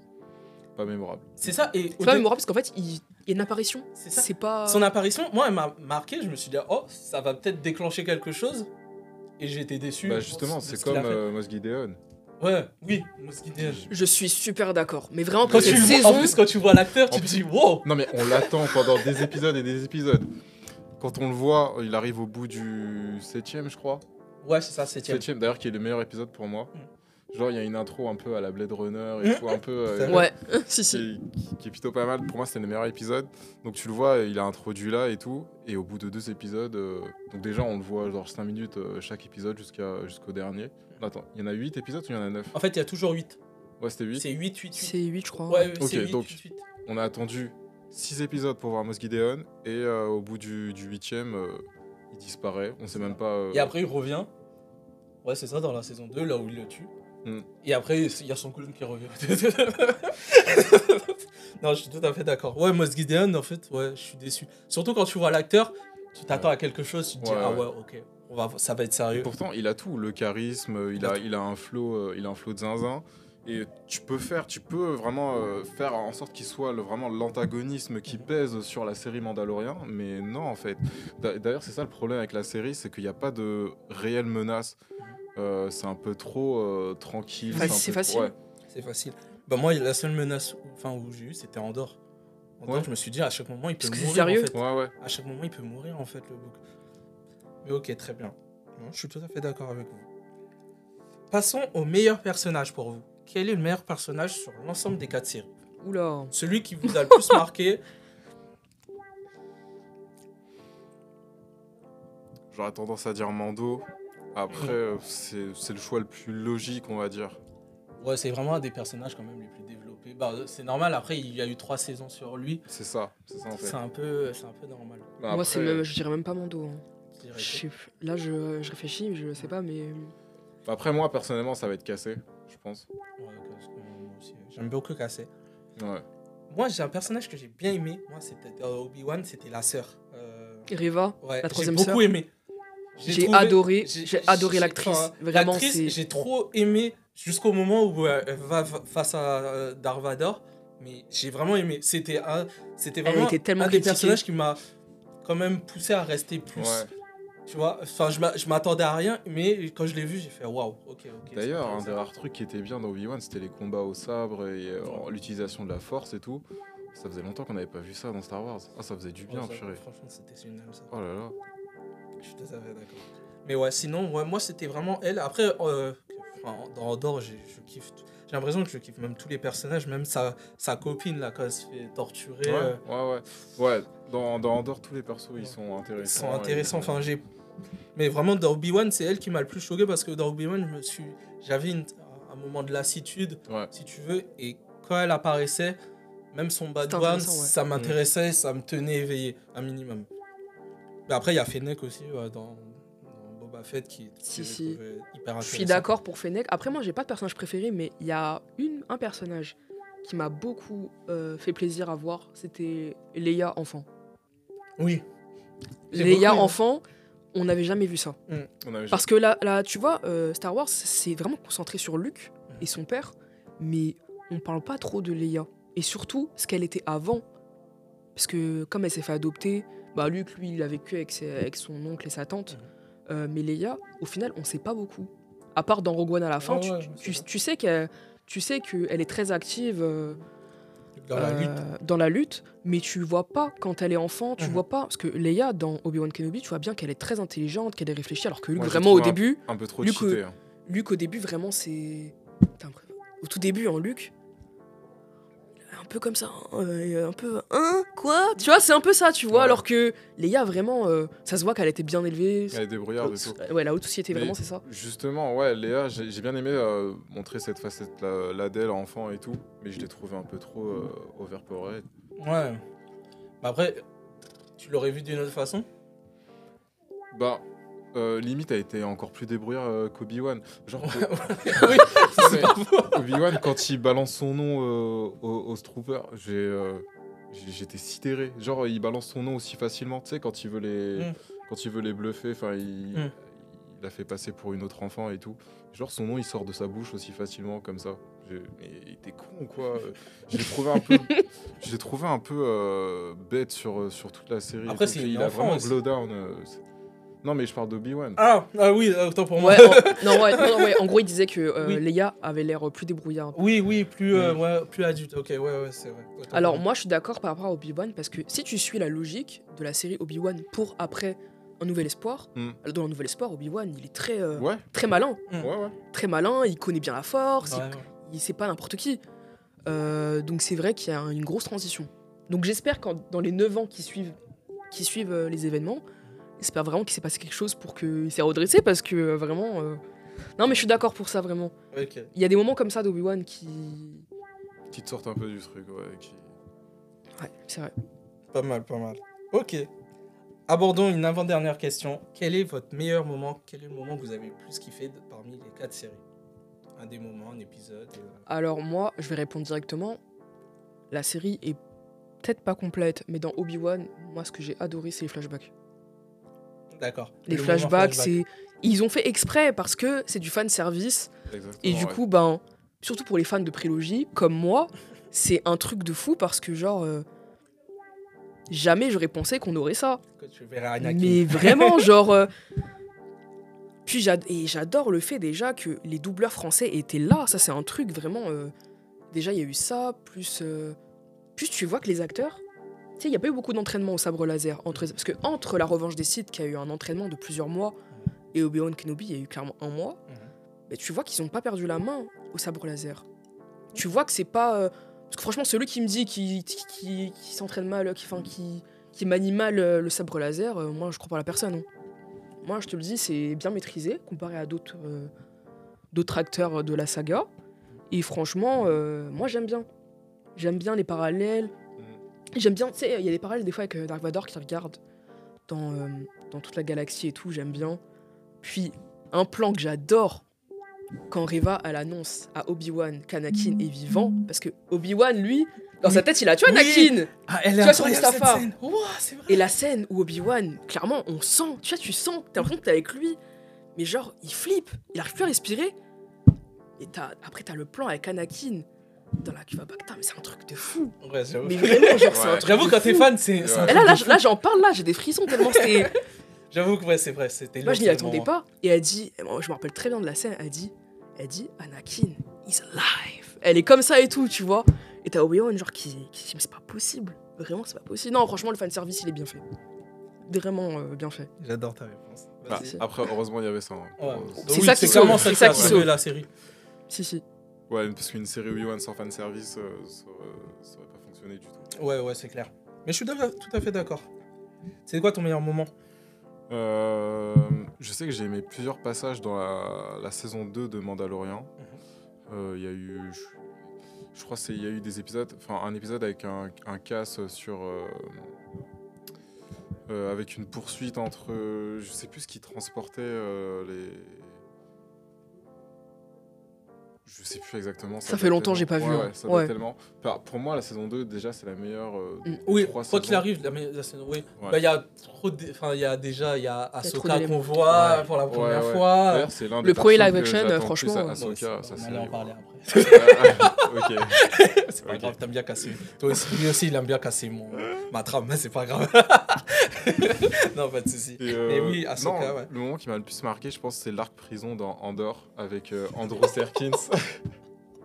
pas mémorable. C'est ça. Et C'est pas mémorable parce qu'en fait, il il y a une apparition. C'est ça. C'est pas. Son apparition, moi, elle m'a marqué. Je me suis dit, oh, ça va peut-être déclencher quelque chose. Et j'ai été déçu. Bah justement, ce c'est comme euh, Mos Gideon. Ouais, oui, Mos Gideon. Je suis super d'accord. Mais vraiment, Quand pour tu cette le vois, saison. en plus, quand tu vois l'acteur, tu te dis, wow. Non mais on l'attend pendant des épisodes et des épisodes. Quand on le voit, il arrive au bout du septième, je crois. Ouais, c'est ça, septième. Septième, d'ailleurs, qui est le meilleur épisode pour moi. Mm. Genre, il y a une intro un peu à la Blade Runner et Mm. tout, un peu. euh, C'est. Ouais, si, qui, si. est, qui est plutôt pas mal. Pour moi, c'était le meilleur épisode. Donc tu le vois, il a introduit là et tout. Et au bout de deux épisodes, euh, donc déjà on le voit genre 5 minutes euh, chaque épisode jusqu'à jusqu'au dernier. Attends, il y en a 8 épisodes ou il y en a 9 En fait, il y a toujours 8. Ouais, c'était 8. C'est 8, 8, 8. C'est 8, je crois. Ouais, Ok, c'est 8, donc- 8, 8. On a attendu 6 épisodes pour voir Mos Gideon. Et euh, au bout du, du 8ème, il disparaît. On sait même pas. euh, Et après, il revient. Ouais, c'est ça, dans la saison 2, là où il le tue. Mm. Et après, il y a son clone qui revient. non, je suis tout à fait d'accord. Ouais, Mos Gideon, en fait, ouais, je suis déçu. Surtout quand tu vois l'acteur, tu t'attends à quelque chose, tu te dis, Ouais, ah ouais. ouais, ok, on va, ça va être sérieux. Pourtant, il a tout, le charisme, euh, il a il a un flow, euh, il a un flow de zinzin. Et tu peux faire, tu peux vraiment euh, faire en sorte qu'il soit le- vraiment l'antagonisme qui pèse sur la série Mandalorian, mais non en fait. D'a- D'ailleurs, c'est ça le problème avec la série, c'est qu'il n'y a pas de réelle menace. Euh, c'est un peu trop euh, tranquille. C'est facile. trop- ouais. C'est facile. Bah, moi, la seule menace où, enfin, où j'ai eu, c'était Andorre. Andorre, Ouais. je me suis dit, à chaque moment, il peut Parce que c'est mourir. sérieux en fait. Ouais, ouais. À chaque moment, il peut mourir, en fait, le bouc. Mais ok, très bien. Non, je suis tout à fait d'accord avec vous. Passons au meilleur personnage pour vous. Quel est le meilleur personnage sur l'ensemble des quatre séries Oula. Celui qui vous a le plus marqué J'aurais tendance à dire Mando. Après, euh, c'est c'est le choix le plus logique, on va dire. Ouais, c'est vraiment un des personnages quand même les plus développés. Bah, c'est normal, après, il y a eu trois saisons sur lui. C'est ça, c'est ça en fait. C'est un peu, c'est un peu normal. Bah, Moi, c'est après- même, je dirais même pas Mando. hein. je sais. Là, je, je réfléchis, je sais pas, mais. Après, moi, personnellement, ça va être cassé, je pense. Ouais, parce que moi aussi, J'aime beaucoup Cassé. Ouais. Moi, j'ai un personnage que j'ai bien aimé. Moi, c'était euh, Obi-Wan, c'était la sœur. Euh, Reva, Ouais, La j'ai troisième beaucoup sœur. aimé. J'ai trouvé- adoré, j'ai- j'ai adoré j'ai- l'actrice. enfin, Vraiment, l'actrice, c'est. J'ai trop aimé jusqu'au moment où euh, elle va fa- face à euh, Darth Vader. Mais j'ai vraiment aimé. C'était un, c'était vraiment un des personnages qui m'a quand même poussé à rester plus. Ouais. Tu vois, enfin, je m'a- je m'attendais à rien, mais quand je l'ai vu, j'ai fait waouh, ok, ok. D'ailleurs, un des rares trucs qui était bien dans Obi-Wan, c'était les combats au sabre et euh, l'utilisation de la force et tout. Ça faisait longtemps qu'on n'avait pas vu ça dans Star Wars. Ah, ça faisait du bien, Ouais, ça- purée. Franchement, c'était génial ça. Oh là là. Je suis tout à fait d'accord. Mais ouais, sinon, ouais, moi, c'était vraiment elle. Après, euh, dans Andorre, j'ai- je kiffe. J'ai l'impression que je kiffe même tous les personnages, même sa, sa copine, là, quand elle se fait torturer. Ouais, euh, ouais, ouais. Ouais, dans, dans Andorre, tous les persos, ils sont ils intéressants. sont intéressants. Ils sont- Enfin, j'ai. Mais vraiment, dans Obi-Wan, c'est elle qui m'a le plus choqué parce que dans Obi-Wan, je me suis. J'avais une- un moment de lassitude, Ouais. si tu veux, et quand elle apparaissait, même son bad C'était one, intéressant, ouais. ça m'intéressait, ça me tenait éveillé, un minimum. Mais après, il y a Fennec aussi euh, dans, dans Boba Fett qui que Si, si. hyper Je suis d'accord pour Fennec. Après, moi, j'ai pas de personnage préféré, mais il y a une, un personnage qui m'a beaucoup euh, fait plaisir à voir. C'était Leia enfant. Oui. Leia enfant, on n'avait jamais vu ça. On avait Parce que là, là tu vois, euh, Star Wars, c'est vraiment concentré sur Luke et son père, mais on parle pas trop de Leia. Et surtout, ce qu'elle était avant. Parce que comme elle s'est fait adopter, bah Luke, lui, il a vécu avec, ses- avec son oncle et sa tante. Euh, mais Leia, au final, on sait pas beaucoup. À part dans Rogue One à la fin, Ouais, tu, ouais, tu- c'est tu sais qu'elle tu sais qu'elle est très active euh, Dans la euh, lutte. dans la lutte, mais tu vois pas quand elle est enfant, tu Mhm. vois pas. Parce que Leia, dans Obi-Wan Kenobi, tu vois bien qu'elle est très intelligente, qu'elle est réfléchie, alors que Luke, Moi, vraiment, au début, un peu trop Luke, cheaté. hein. Luke, au début, vraiment, c'est. Au tout début, en Luke. Un peu comme ça. hein, euh, un peu. Hein Quoi? Tu vois, c'est un peu ça, tu vois. Ouais. Alors que Leia, vraiment, euh, ça se voit qu'elle était bien élevée. Elle est débrouillarde et tout. Ouais, la haute société, vraiment, c'est ça. Justement, ouais, Léa, j'ai j'ai bien aimé euh, montrer cette facette-là là, d'elle, enfant et tout, mais je l'ai trouvé un peu trop euh, overpowered. Ouais. Mais après, tu l'aurais vu d'une autre façon? Bah, euh, limite a été encore plus débrouillard euh, qu'Obi-Wan. Genre, Oui. Obi-Wan, quand il balance son nom euh, au, au Trooper, j'ai, euh, j'étais sidéré. Genre, il balance son nom aussi facilement, tu sais, quand il veut les, Mm. quand il veut les bluffer, enfin, il, Mm. il a fait passer pour une autre enfant et tout. Genre, son nom, il sort de sa bouche aussi facilement, comme ça. Mais il était con, quoi. Je l'ai trouvé un peu, je trouvé un peu euh, bête sur, sur toute la série. Après, c'est il a vraiment aussi. glow down. euh, c'est- non, mais je parle d'Obi-Wan. Ah, ah oui, autant pour moi. Ouais, en, non, ouais, non, ouais, en gros, il disait que euh, Oui. Leia avait l'air plus débrouillard. Oui, oui, plus, euh, Mm. ouais, plus adulte. Ok, ouais, ouais, c'est vrai. Autant Alors moi je suis d'accord par rapport à Obi-Wan parce que si tu suis la logique de la série Obi-Wan pour après un nouvel espoir, Hmm. dans un nouvel espoir Obi-Wan il est très euh, Ouais, très malin, Mm. ouais, ouais. très malin, il connaît bien la force, Ouais, il- ouais. il, c'est pas n'importe qui. Euh, donc c'est vrai qu'il y a une grosse transition. Donc j'espère que dans les 9 ans qui suivent qui suivent euh, les événements, j'espère vraiment qu'il s'est passé quelque chose pour qu'il s'est redressé parce que euh, vraiment euh, non mais je suis d'accord pour ça vraiment. Ok. Il y a des moments comme ça d'Obi-Wan qui Qui te sortent un peu du truc, ouais. Qui... ouais, c'est vrai. Pas mal, pas mal. Ok. Abordons une avant-dernière question. Quel est votre meilleur moment Quel est le moment que vous avez le plus kiffé de- parmi les quatre séries? Un des moments, un épisode euh, Alors moi, je vais répondre directement. La série est peut-être pas complète, mais dans Obi-Wan, moi ce que j'ai adoré c'est les flashbacks. D'accord. Les Le flashbacks, flashback. c'est ils ont fait exprès parce que c'est du fan service Exactement, et du ouais. coup ben surtout pour les fans de prélogie comme moi, c'est un truc de fou parce que genre euh, jamais j'aurais pensé qu'on aurait ça. Que tu. Mais vraiment, genre. euh, Puis j'adore le fait déjà que les doubleurs français étaient là. Ça, c'est un truc vraiment. euh, Déjà, il y a eu ça, plus. euh, Plus tu vois que les acteurs. Sais, il n'y a pas eu beaucoup d'entraînement au sabre laser. Entre... Parce que entre La Revanche des Sith, qui a eu un entraînement de plusieurs mois, et Obi-Wan Kenobi, il y a eu clairement un mois, Mhm. tu vois qu'ils n'ont pas perdu la main au sabre laser. Tu vois que c'est pas. euh, Parce que franchement, celui qui me dit qu'il qui, qui, qui s'entraîne mal, qui, enfin, qui, qui manie mal euh, le sabre laser, euh, moi je crois pas à la personne. hein. Moi je te le dis, c'est bien maîtrisé comparé à d'autres euh, d'autres acteurs de la saga. Et franchement, euh, moi j'aime bien. J'aime bien les parallèles. J'aime bien, tu sais, il y a des parallèles des fois avec euh, Dark Vador qui regarde dans, euh, dans toute la galaxie et tout, j'aime bien. Puis un plan que j'adore quand Reva elle annonce à Obi-Wan qu'Anakin est vivant, parce que Obi-Wan lui, dans Oui. sa tête il a tué Oui. Anakin. Ah, elle Tu vois, sur vrai. Et la scène où Obi-Wan, clairement, on sent, tu vois, tu sens, t'as l'impression que t'es avec lui, mais genre, il flippe, il arrive plus à respirer. Et t'as, après, t'as le plan avec Anakin dans la cuve à Bacta, mais c'est un truc de fou. Ouais, j'avoue. Mais vraiment, genre, c'est un Ouais. truc J'avoue, quand t'es fan, c'est. c'est un Ouais. Et là, truc là, de je- fou. là, j'en parle, là, j'ai des frissons tellement c'était. J'avoue que ouais, c'est vrai, c'était. Moi, je n'y attendais pas. Et elle dit, moi, je me rappelle très bien de la scène, elle dit, elle dit, Anakin, he's alive. Elle est comme ça et tout, tu vois. Et t'as Obi-Wan, genre, qui, qui dit, mais c'est pas possible. Vraiment, c'est pas possible. Non, franchement, le fanservice, il est bien fait. Vraiment euh, bien fait. J'adore ta réponse. Ah, Vas-y. après, heureusement, il y avait ça. hein. Ouais. C'est Oui, ça qui sauve, c'est ça qui sauve. la série. Si, si. Ouais, parce qu'une série Obi-Wan sans fanservice, euh, ça, aurait, ça aurait pas fonctionné du tout. Ouais, ouais, c'est clair. Mais je suis tout à fait d'accord. C'est quoi ton meilleur moment? Euh, je sais que j'ai aimé plusieurs passages dans la, la saison 2 de Mandalorian. Euh, Il y a eu. Je, je crois qu'il y a eu des épisodes. Enfin, un épisode avec un, un casse sur. euh, euh, avec une poursuite entre. euh, je sais plus ce qui transportait euh, les. Je sais plus exactement. Ça date fait longtemps, tellement. j'ai pas vu, Ouais, hein. ouais, ça Ouais. tellement. Pour moi, la saison 2, déjà, c'est la meilleure. euh, Mm. Oui, trois quoi qu'il arrive, la, la saison- oui. Ouais. Bah, il y a trop de- Enfin, il y a déjà, il y a Ahsoka qu'on voit Ouais. pour la première ouais. fois. D'ailleurs, c'est l'un Le premier live action, franchement, plus euh, Ouais, Ahsoka, c'est- ça, on c'est- allait en parler après. ok. C'est pas grave, t'aimes bien casser. Toi aussi, lui aussi, il aime bien casser mon, ma trame, mais c'est pas grave. non, pas de soucis. Et, euh, Mais oui, Ahsoka, non, ouais. Le moment qui m'a le plus marqué, je pense, c'est l'arc prison dans Andorre avec euh, Andrew Serkins.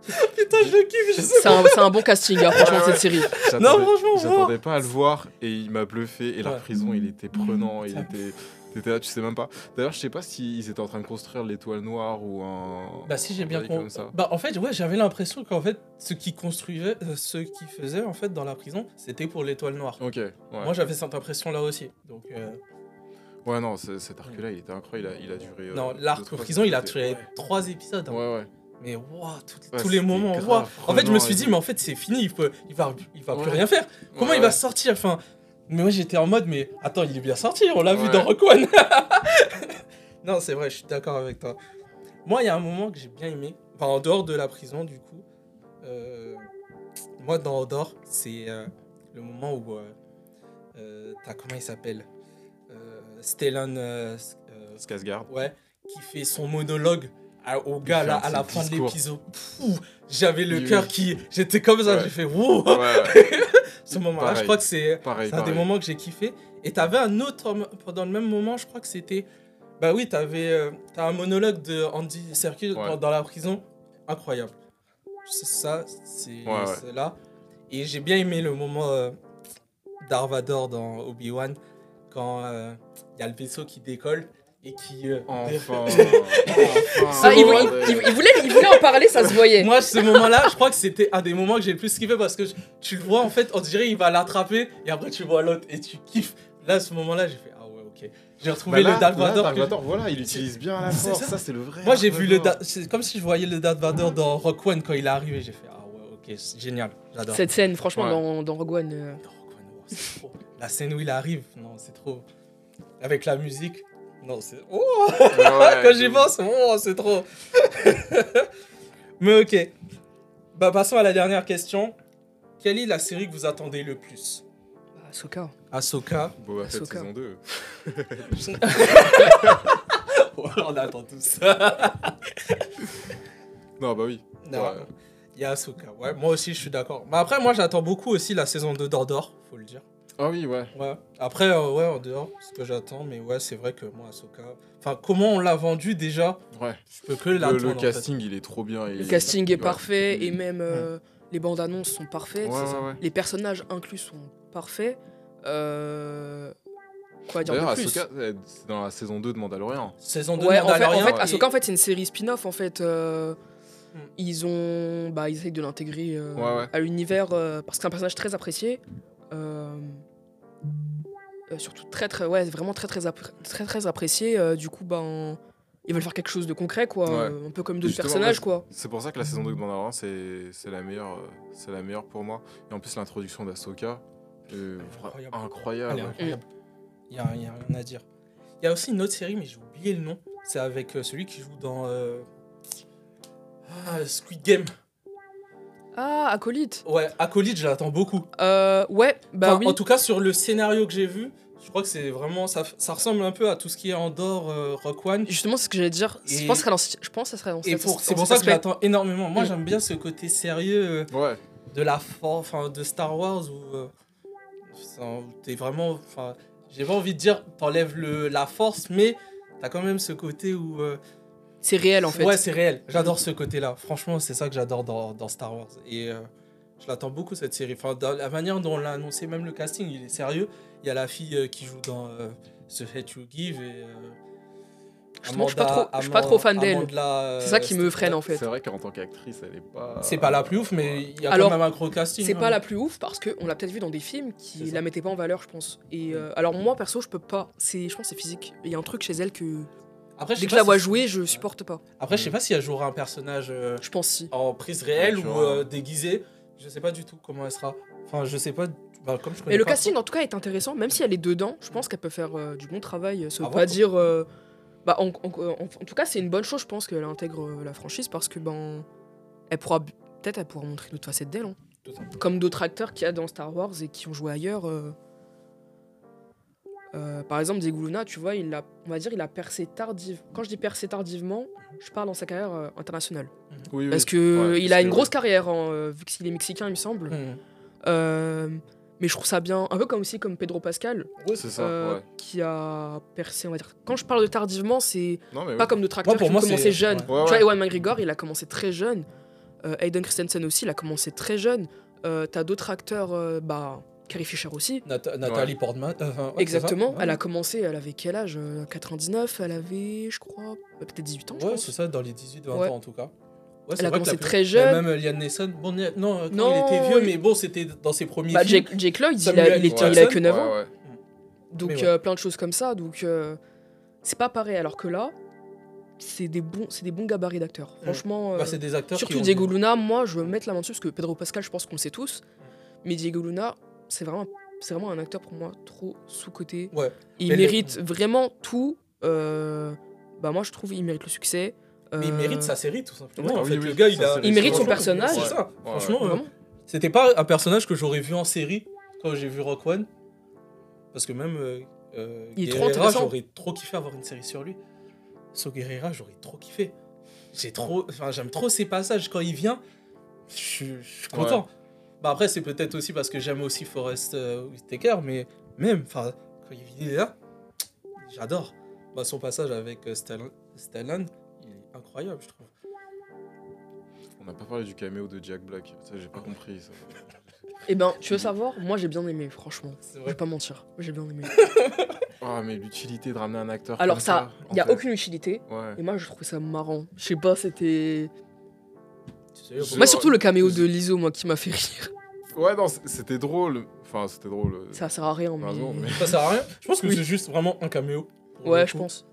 Putain, je le kiffe, je sais C'est un, c'est un bon casting, hein, franchement, Ouais, ouais. cette série. Non, franchement, J'attendais pas à le voir et il m'a bluffé. Et Ouais. prison, il était prenant. Il Ça- était, t'étais là, tu sais même pas. D'ailleurs, je sais pas s'ils étaient en train de construire l'étoile noire ou un. Bah si j'ai bien truc compris. comme ça. Bah en fait ouais j'avais l'impression qu'en fait ce qui construisait, euh, ce qui faisait en fait dans la prison c'était pour l'étoile noire. Ok. Ouais. Moi j'avais cette impression là aussi. Donc euh, Ouais, non, c'est- cet arc-là, il était incroyable. Il a, il a duré. euh, non deux, l'arc trois prison il a épisodes. tué trois épisodes. hein. Ouais, ouais. Mais tout- Ouais, tous les moments grave. En fait je me suis dit mais en fait c'est fini il peut il va il va plus rien faire. Comment Ouais, il va sortir enfin Mais moi j'étais en mode, mais attends, il est bien sorti, on l'a vu dans Rock One. non, c'est vrai, je suis d'accord avec toi. Moi, il y a un moment que j'ai bien aimé, enfin en dehors de la prison du coup. Euh, moi, dans Odor, c'est euh, le moment où euh, euh, t'as comment il s'appelle Stellan, Skarsgård. ouais, qui fait son monologue au gars là à la fin de l'épisode. J'avais le cœur qui, j'étais comme ça, j'ai fait wow. Ce moment-là, je crois que c'est un des moments que j'ai kiffé. Et t'avais un autre pendant le même moment, je crois que c'était. Bah oui, t'avais euh, un monologue de Andy Serkis dans, la prison, incroyable. C'est ça, c'est là. Et j'ai bien aimé le moment euh, d'Arvador dans Obi-Wan quand il y a le vaisseau qui décolle et qui. euh, Enfin. Ah, il, voulait, il voulait en parler, ça se voyait. Moi, ce moment-là, je crois que c'était un des moments que j'ai le plus kiffé parce que je- tu le vois, en fait, on dirait il va l'attraper et après tu vois l'autre et tu kiffes. Là, ce moment-là, j'ai fait Ah ouais, ok. J'ai retrouvé Bah là, le Darth Vader. Voilà, il utilise bien la C'est force. ça. Ça, c'est le vrai. Moi, j'ai vu le. Da- C'est comme si je voyais le Darth Vader dans Rock One quand il est arrivé. J'ai fait Ah ouais, ok, c'est génial. J'adore. Cette scène, franchement, Ouais. dans, dans Rogue One. euh, Dans Rock One, oh, c'est trop. La scène où il arrive, non, c'est trop. Avec la musique, non, c'est. Oh Ouais, Quand j'y pense, oh, c'est trop. Mais ok. Bah, passons à la dernière question. Quelle est la série que vous attendez le plus? Bah, Ahsoka. Ahsoka. Boba Fett Ahsoka. saison 2. On attend tous. Non, bah oui. Non, Ouais. il y a Ahsoka. Ouais, moi aussi, je suis d'accord. Mais après, moi, j'attends beaucoup aussi la saison 2 d'Ordor, faut le dire. Ah oui, ouais. Ouais. Après, euh, ouais, en dehors, ce que j'attends, mais ouais, c'est vrai que moi, Ahsoka. Enfin, comment on l'a vendu déjà? Ouais. Je peux que Le, l'attendre. le en fait. casting, il est trop bien. Le casting est ouais. parfait et même euh, les bandes annonces sont parfaites. Ouais, ouais, ouais. Les personnages inclus sont parfaits. Euh... Quoi dire D'ailleurs, de plus? Ahsoka, c'est dans la saison 2 de Mandalorian. Saison 2 Ouais, en fait, en Mandalorian, fait et- Ahsoka, en fait, c'est une série spin-off. En fait, euh, Hmm. ils ont, bah, ils essayent de l'intégrer euh, Ouais, ouais. à l'univers euh, parce que c'est un personnage très apprécié. Euh, euh, surtout très, très, ouais, vraiment très, très, appré- très, très apprécié. euh, du coup, ben, ils veulent faire quelque chose de concret, quoi, Ouais. euh, un peu comme d'autres personnages, ouais, quoi. C'est pour ça que la saison 2 de Mandalorian, c'est c'est la meilleure, euh, c'est la meilleure pour moi. Et en plus, l'introduction euh, vra- Incroyable. incroyable. Elle est incroyable. Il y a, il y a rien à dire. Il y a aussi une autre série, mais j'ai oublié le nom. C'est avec euh, celui qui joue dans euh, ah, Squid Game. Ah, acolyte. Ouais, Acolyte, je l'attends beaucoup. Euh, ouais, bah Enfin, oui. En tout cas, sur le scénario que j'ai vu, je crois que c'est vraiment. Ça, ça ressemble un peu à tout ce qui est Andorre, euh, Rock One. Justement, c'est ce que j'allais dire. Et- Je pense que je pense que ça serait dans Et pour- c'est pour ça que je l'attends énormément. Moi, Mm. j'aime bien ce côté sérieux euh, Ouais. de la for- enfin, de Star Wars où, euh, t'es vraiment. Enfin, j'ai pas envie de dire t'enlèves le la force, mais t'as quand même ce côté où. C'est réel, en fait. Ouais, c'est réel. J'adore ce côté-là. Franchement, c'est ça que j'adore dans, dans Star Wars. Et euh, je l'attends beaucoup cette série. Enfin, dans la manière dont on l'a annoncé, même le casting, il est sérieux. Il y a la fille euh, qui joue dans euh, The Hate You Give et. euh, je suis pas Amanda- trop- je suis pas trop fan d'elle. Amanda, euh, C'est ça qui me freine, en fait. C'est vrai qu'en tant qu'actrice, elle est pas. C'est pas la plus ouf, mais il y a Alors, quand même un gros casting. C'est hein. pas la plus ouf parce qu'on l'a peut-être vu dans des films qui la mettaient pas en valeur, je pense. Et euh, alors moi perso, je peux pas. C'est, je pense, que c'est physique. Il y a un truc chez elle que Après, dès que je la vois jouer, je supporte pas. Après, je sais pas si elle jouera un personnage euh, Je pense si. en prise réelle ou euh, déguisé. Je sais pas du tout comment elle sera. Enfin, je sais pas. bah, comme je connais Mais le pas casting trop. en tout cas est intéressant, même si elle est dedans. Je pense qu'elle peut faire euh, du bon travail. Ça veut Ah pas ouais, dire. euh, bah, en, en- en- en tout cas, c'est une bonne chose, je pense, qu'elle intègre euh, la franchise parce que ben, elle pourra peut-être elle pourra montrer d'autres facettes d'elle. hein. Tout simplement. Comme d'autres acteurs qu'il y a dans Star Wars et qui ont joué ailleurs. euh. Euh, par exemple, Diego Luna, tu vois, il a, on va dire, il a percé tardivement. Quand je dis percé tardivement, je parle dans sa carrière euh, internationale. Oui, oui. Parce que Ouais, il parce a une grosse carrière, hein, euh, vu qu'il est mexicain, il me semble. Hmm. Euh, mais je trouve ça bien, un peu comme aussi comme Pedro Pascal, Ouais, C'est ça, euh, ouais. qui a percé, on va dire. Quand je parle de tardivement, c'est pas oui. comme d'autres acteurs qui ont commencé jeune. ouais. Ouais, Tu vois. Ewan McGregor, il a commencé très jeune. Euh, Hayden Christensen aussi, il a commencé très jeune. Euh, T'as d'autres acteurs, euh, bah, Carrie Fisher aussi. Nat- Nathalie Portman. euh, ouais, Exactement. Elle a commencé, elle avait quel âge Euh, 99, elle avait, je crois, euh, peut-être 18 ans, je Ouais, c'est ça, dans les 18-20 Ouais. ans en tout cas. Ouais, Elle a commencé très jeune. Même Liam Neeson, bon, non, quand Non, il était vieux, il- mais bon, c'était dans ses premiers Bah, films. Jake, Jake Lloyd, il a, il, a que Jackson. 9 ans. Ouais, ouais. Donc euh, plein de choses comme ça. Donc euh, c'est pas pareil. Alors que là, c'est des bons, c'est des bons gabarits d'acteurs. Franchement, euh, Bah, c'est des acteurs surtout Diego Luna, moi je veux mettre la main dessus parce que Pedro Pascal, je pense qu'on le sait tous. Mais Diego Luna, c'est vraiment, c'est vraiment un acteur pour moi trop sous-coté. Ouais. Il Mais les- mérite vraiment tout. euh, bah moi je trouve il mérite le succès. Mais il Euh, mérite sa série, tout simplement. ouais. en fait, oui, le gars, il a. Il mérite son personnage. C'est ça. Ouais, Franchement, euh, c'était pas un personnage que j'aurais vu en série quand j'ai vu Rock One. Parce que même. euh, Il est trop Guerrera, j'aurais trop kiffé avoir une série sur lui. So Guerrera, j'aurais trop kiffé. J'ai trop. Enfin, j'aime trop ses passages. Quand il vient, je suis je suis content. Bah après, c'est peut-être aussi parce que j'aime aussi Forrest euh, Whitaker, mais même, enfin, quand il est là, j'adore. Bah, son passage avec euh, Stellan, Stellan, il est incroyable, je trouve. On n'a pas parlé du caméo de Jack Black. Ça, j'ai pas compris. Ça. Eh ben, tu veux savoir Moi j'ai bien aimé, franchement. Je vais pas mentir, j'ai bien aimé. Ah, mais l'utilité de ramener un acteur. Alors comme ça, ça, il y a aucune utilité. Ouais. Et moi je trouvais ça marrant. Je sais pas, c'était. Tu sais, Je- Moi surtout le caméo de Liso, moi qui m'a fait rire. Ouais, non, c'était drôle. Enfin, c'était drôle. Ça sert à rien, mais. Pardon, mais- Ça sert à rien. Je pense que Oui. c'est juste vraiment un caméo. Ouais, je coup. pense.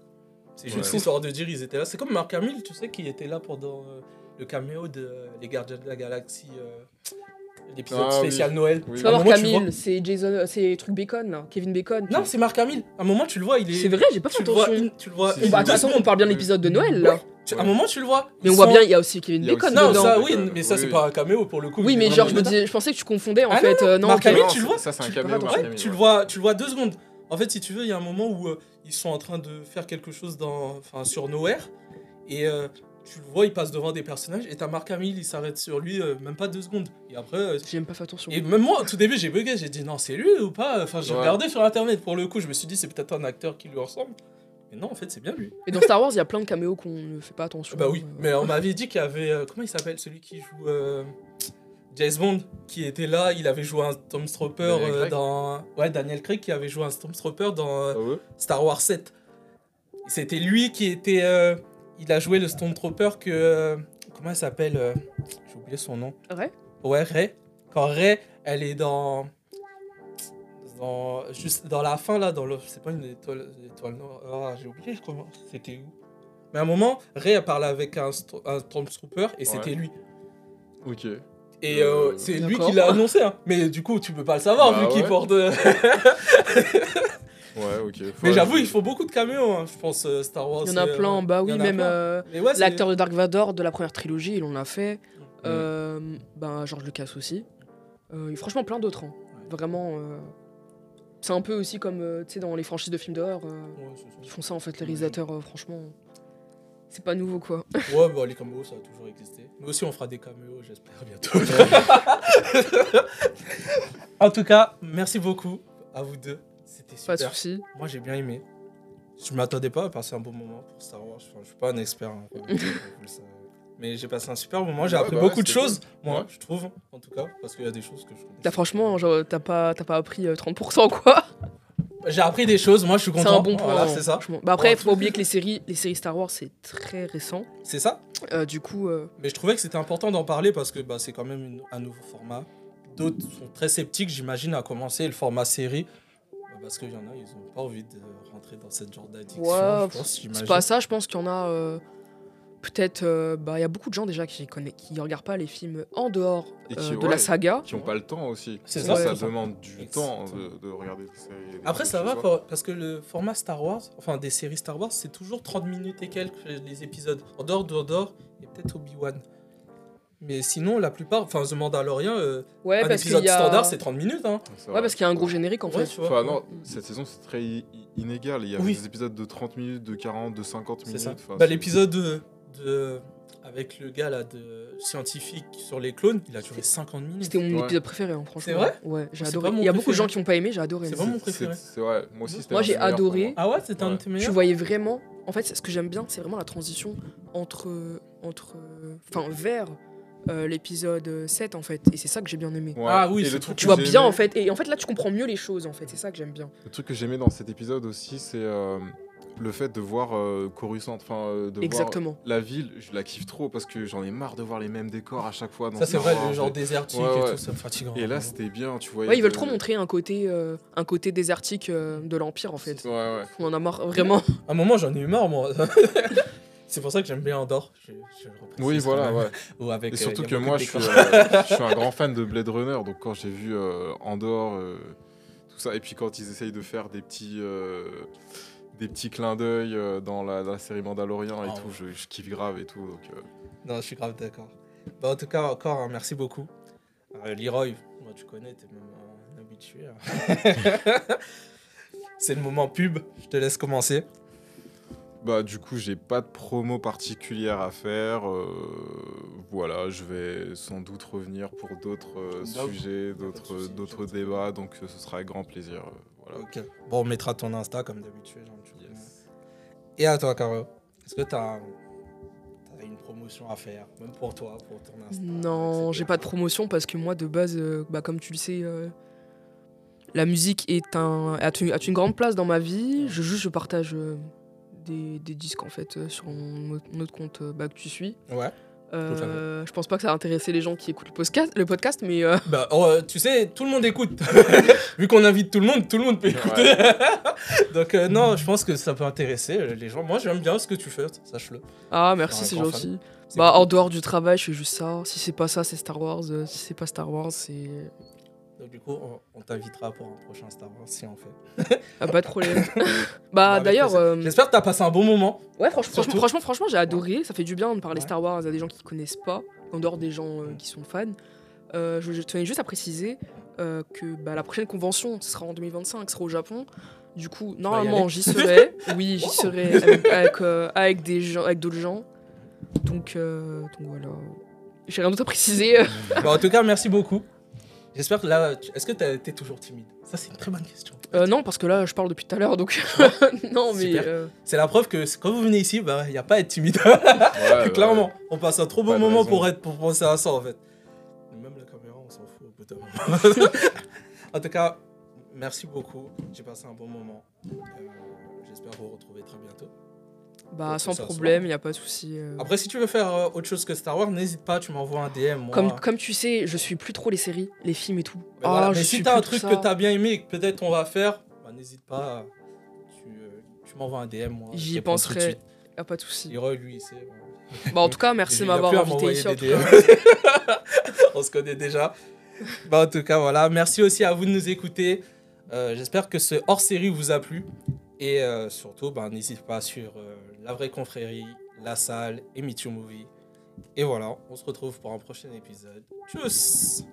C'est juste Ouais. histoire de dire ils étaient là. C'est comme Mark Hamill, tu sais, qui était là pendant euh, le caméo de euh, Les Gardiens de la Galaxie, euh, l'épisode Ah, oui. spécial Noël. Oui. C'est pas vois- Hamill, c'est Jason, c'est truc Bacon là, Kevin Bacon. Non, c'est Mark Hamill. À un moment, tu le vois, il est. C'est vrai, j'ai pas fait Tu le vois, attention. tu le vois. Bah, de toute façon, on parle bien de l'épisode de Noël là. À un moment, tu le vois. Mais on voit sont- bien, il y a aussi Kevin Bacon aussi- Non, ça, oui, mais ça, c'est oui. pas un caméo pour le coup. Oui, mais genre, je, me dis, je pensais que tu confondais en Ah fait. non, euh, non, Mark ok. Hamill, tu le vois Ça, c'est un caméo. Ouais, tu le vois, tu le vois deux secondes. En fait, si tu veux, il y a un moment où euh, ils sont en train de faire quelque chose dans, enfin, sur Nowhere et euh, tu le vois, il passe devant des personnages et t'as Mark Hamill, il s'arrête sur lui, euh, même pas deux secondes. Et après, euh, J'ai même pas fait attention. et même moi, au tout début, j'ai bugué, j'ai dit non, c'est lui ou pas? Enfin, j'ai Ouais. regardé sur internet pour le coup, je me suis dit c'est peut-être un acteur qui lui ressemble. Mais non, en fait, c'est bien lui. Et dans Star Wars, il y a plein de caméos qu'on ne fait pas attention. Bah oui, Euh, mais on m'avait dit qu'il y avait. euh, comment il s'appelle Celui qui joue. euh, James Bond, qui était là, il avait joué un Stormtrooper euh, dans. Ouais, Daniel Craig qui avait joué un Stormtrooper dans euh, Ah ouais? Star Wars 7. C'était lui qui était. Il a joué le Stormtrooper que. euh, comment elle s'appelle euh, J'ai oublié son nom. Ouais. Ouais, Ray. Quand Ray, elle est dans. Dans, juste dans la fin, là, dans le. C'est pas une étoile, étoile noire. Ah, j'ai oublié comment. C'était où? Mais à un moment, Ray, elle parlait avec un, sto- un Stormtrooper et c'était lui. Ok. Et euh, Euh, c'est lui d'accord. qui l'a annoncé. Hein. Mais du coup, tu peux pas le savoir Bah vu qu'il ouais. porte. euh, Ouais, ok. Faut Mais j'avoue, ajouter. il faut beaucoup de caméos, hein, je pense, euh, Star Wars. Il y en a c'est, plein. euh, Bah oui, même euh, Mais ouais, l'acteur de Dark Vador de la première trilogie, il en a fait. Mm. Euh, bah, George Lucas aussi. Euh, et franchement, plein d'autres. hein. Vraiment. euh, C'est un peu aussi comme euh, tu sais, dans les franchises de films d'horreur. euh, Ouais. Ils font ça en fait, les réalisateurs, euh, franchement. C'est pas nouveau quoi. Ouais, bah, les caméos, ça a toujours existé. Nous aussi, on fera des caméos, j'espère, bientôt. en tout cas, merci beaucoup à vous deux. C'était Pas de super. soucis. Moi, j'ai bien aimé. Je m'attendais pas à passer un bon moment pour Star Wars. Enfin, je suis pas un expert. hein. Mais j'ai passé un super moment. J'ai Ouais, appris bah ouais, beaucoup de choses, moi, Ouais. je trouve, en tout cas, parce qu'il y a des choses que je connais. Là, franchement, genre, t'as pas, t'as pas appris euh, 30% quoi. J'ai appris des choses, moi, je suis C'est content. un bon point. Voilà, c'est ça. Bah après, faut pas oublier que les séries, les séries Star Wars, c'est très récent. C'est ça. Euh, du coup, euh, Mais je trouvais que c'était important d'en parler parce que bah, c'est quand même une- un nouveau format. D'autres sont très sceptiques, j'imagine, à commencer le format série. Parce qu'il y en a, ils n'ont pas envie de rentrer dans cette genre d'addiction. Ouais, je pense, c'est pas ça. Je pense qu'il y en a. euh, Peut-être, euh, bah, il y a beaucoup de gens déjà qui connaissent, qui regardent pas les films en dehors euh, qui- de ouais. la saga. Qui ont pas le temps aussi. C'est ça, ça, demande du Exactement. temps de, de regarder des séries. des Après, ça va pour- parce que le format Star Wars, enfin des séries Star Wars, c'est toujours 30 minutes et quelques les épisodes. En dehors d'Andorre et peut-être Obi-Wan. Mais sinon, la plupart, enfin The Mandalorian, euh, Ouais, un parce qu'il épisode y a. standard, c'est 30 minutes. Hein. Ouais, vrai. parce qu'il y a un gros générique en Ouais, fait. tu vois. Enfin, non, cette saison, c'est très inégal. Il y Oui. des épisodes de 30 minutes, de 40, de 50 C'est minutes. ça. Enfin, Bah, L'épisode de, de- avec le gars là de scientifique sur les clones, il a duré 50 minutes. C'était mon Ouais. épisode préféré, hein, franchement. C'est vrai Ouais, j'ai adoré. Il y a beaucoup de gens qui ont pas aimé, j'ai adoré. C'est moi. vraiment mon préféré. C'est vrai, moi aussi, c'était Moi, j'ai adoré. Ah ouais, c'était un de tes Tu meilleurs voyais vraiment. En fait, ce que j'aime bien, c'est vraiment la transition entre. entre Enfin, vers euh, l'épisode 7, en fait. Et c'est ça que j'ai bien aimé. Ouais. Ah oui, le truc Tu vois bien, aimé- en fait. Et en fait, là, tu comprends mieux les choses, en fait. C'est ça que j'aime bien. Le truc que j'aimais dans cet épisode aussi, c'est euh, le fait de voir euh, Coruscant, enfin, euh, de voir Exactement. la ville. Je la kiffe trop parce que j'en ai marre de voir les mêmes décors à chaque fois. Dans Ça, c'est vrai, le genre désertique Ouais, et ouais. tout, ça me fatigue. Et là, c'était bien, tu vois. Ouais, ils veulent trop montrer un côté, euh, un côté désertique euh, de l'Empire, en fait. Ouais, ouais. On en a marre, vraiment. À un moment, j'en ai eu marre, moi. c'est pour ça que j'aime bien Andorre. Je, je Oui, voilà, ouais. Ou avec, Et euh, surtout a que moi, je suis, euh, je suis un grand fan de Blade Runner, donc quand j'ai vu euh, Andorre, euh, ça. Et puis quand ils essayent de faire des petits, euh, des petits clins d'œil euh, dans, la, dans la série Mandalorian et Ah tout, ouais. je, je kiffe grave et tout. Donc, euh, Non, je suis grave d'accord. Bah, en tout cas, encore, hein, merci beaucoup. Euh, Leroy, moi, tu connais, t'es même un habitué. hein. C'est le moment pub, je te laisse commencer. Bah du coup j'ai pas de promo particulière à faire. euh, voilà, je vais sans doute revenir pour d'autres euh, sujets, d'autres débats, donc euh, ce sera avec grand plaisir. euh, voilà. Ok. Bon, on mettra ton Insta comme d'habitude. hein, tu Yes. connais. Et à toi, Caro, est-ce que t'as as une promotion à faire, même pour toi, pour ton Insta Non, etc. j'ai pas de promotion parce que moi, de base, euh, bah, comme tu le sais, euh, la musique est un, a, une, a une grande place dans ma vie. Je juste, je partage euh, des, des disques en fait euh, sur mon, autre- mon autre compte euh, bah, que tu suis. Ouais. Euh, je pense pas que ça va intéresser les gens qui écoutent le podcast, le podcast mais euh, Bah, oh, tu sais, tout le monde écoute. Vu qu'on invite tout le monde, tout le monde peut écouter. Donc, euh, non, je pense que ça peut intéresser les gens. Moi, j'aime bien ce que tu fais, sache-le. ah merci, c'est gentil. Bah, cool. en dehors du travail, je fais juste ça. Si c'est pas ça, c'est Star Wars. Si c'est pas Star Wars, c'est Donc, du coup, on, on t'invitera pour un prochain Star Wars si on fait. ah, pas de problème. Bah, bah d'ailleurs, euh, J'espère que t'as passé un bon moment. Ouais, franchement, franchement, franchement, franchement, j'ai adoré. Ça fait du bien de parler Ouais. Star Wars à des gens qui connaissent pas, en dehors des gens euh, qui sont fans. Euh, je, je tenais juste à préciser que bah, la prochaine convention ce sera en 2025, sera au Japon. Du coup, y normalement, j'y serai. Oui, j'y Wow. serai avec, avec, avec des gens, avec d'autres gens. Donc, euh, donc voilà. J'ai rien d'autre à préciser. Bah, en tout cas, merci beaucoup. J'espère que là, tu- est-ce que t'as été toujours timide? Ça, c'est une très bonne question. Euh, non, parce que là, je parle depuis tout à l'heure, donc non, mais euh, C'est la preuve que quand vous venez ici, bah, il n'y a pas à être timide. Ouais, ouais, Clairement, on passe un trop bon moment raison. pour, être, pour penser à ça en fait. Même la caméra, on s'en fout au bout d'un moment. en tout cas, merci beaucoup. J'ai passé un bon moment. Euh, J'espère vous retrouver très bientôt. Bah sans problème, il y a pas de souci. euh. Après, si tu veux faire euh, autre chose que Star Wars, n'hésite pas, tu m'envoies un DM. Moi. Comme, comme tu sais, je suis plus trop les séries, les films et tout. Mais, voilà. Ah, Mais je si t'as un truc que t'as bien aimé et que peut-être on va faire, bah, n'hésite pas. Tu, euh, tu m'envoies un DM. Moi, J'y penserai. suite. Y a pas de souci. Lui, il sait. euh, Bah, en tout cas, merci il de m'avoir invité ici. en des tout cas. DM. on se connaît déjà. Bah, en tout cas, voilà. Merci aussi à vous de nous écouter. J'espère que ce hors-série vous a plu. Et surtout, bah, n'hésitez pas sur La Vraie Confrérie, La Salle et Meet Your Movie. Et voilà, on se retrouve pour un prochain épisode. Tchuss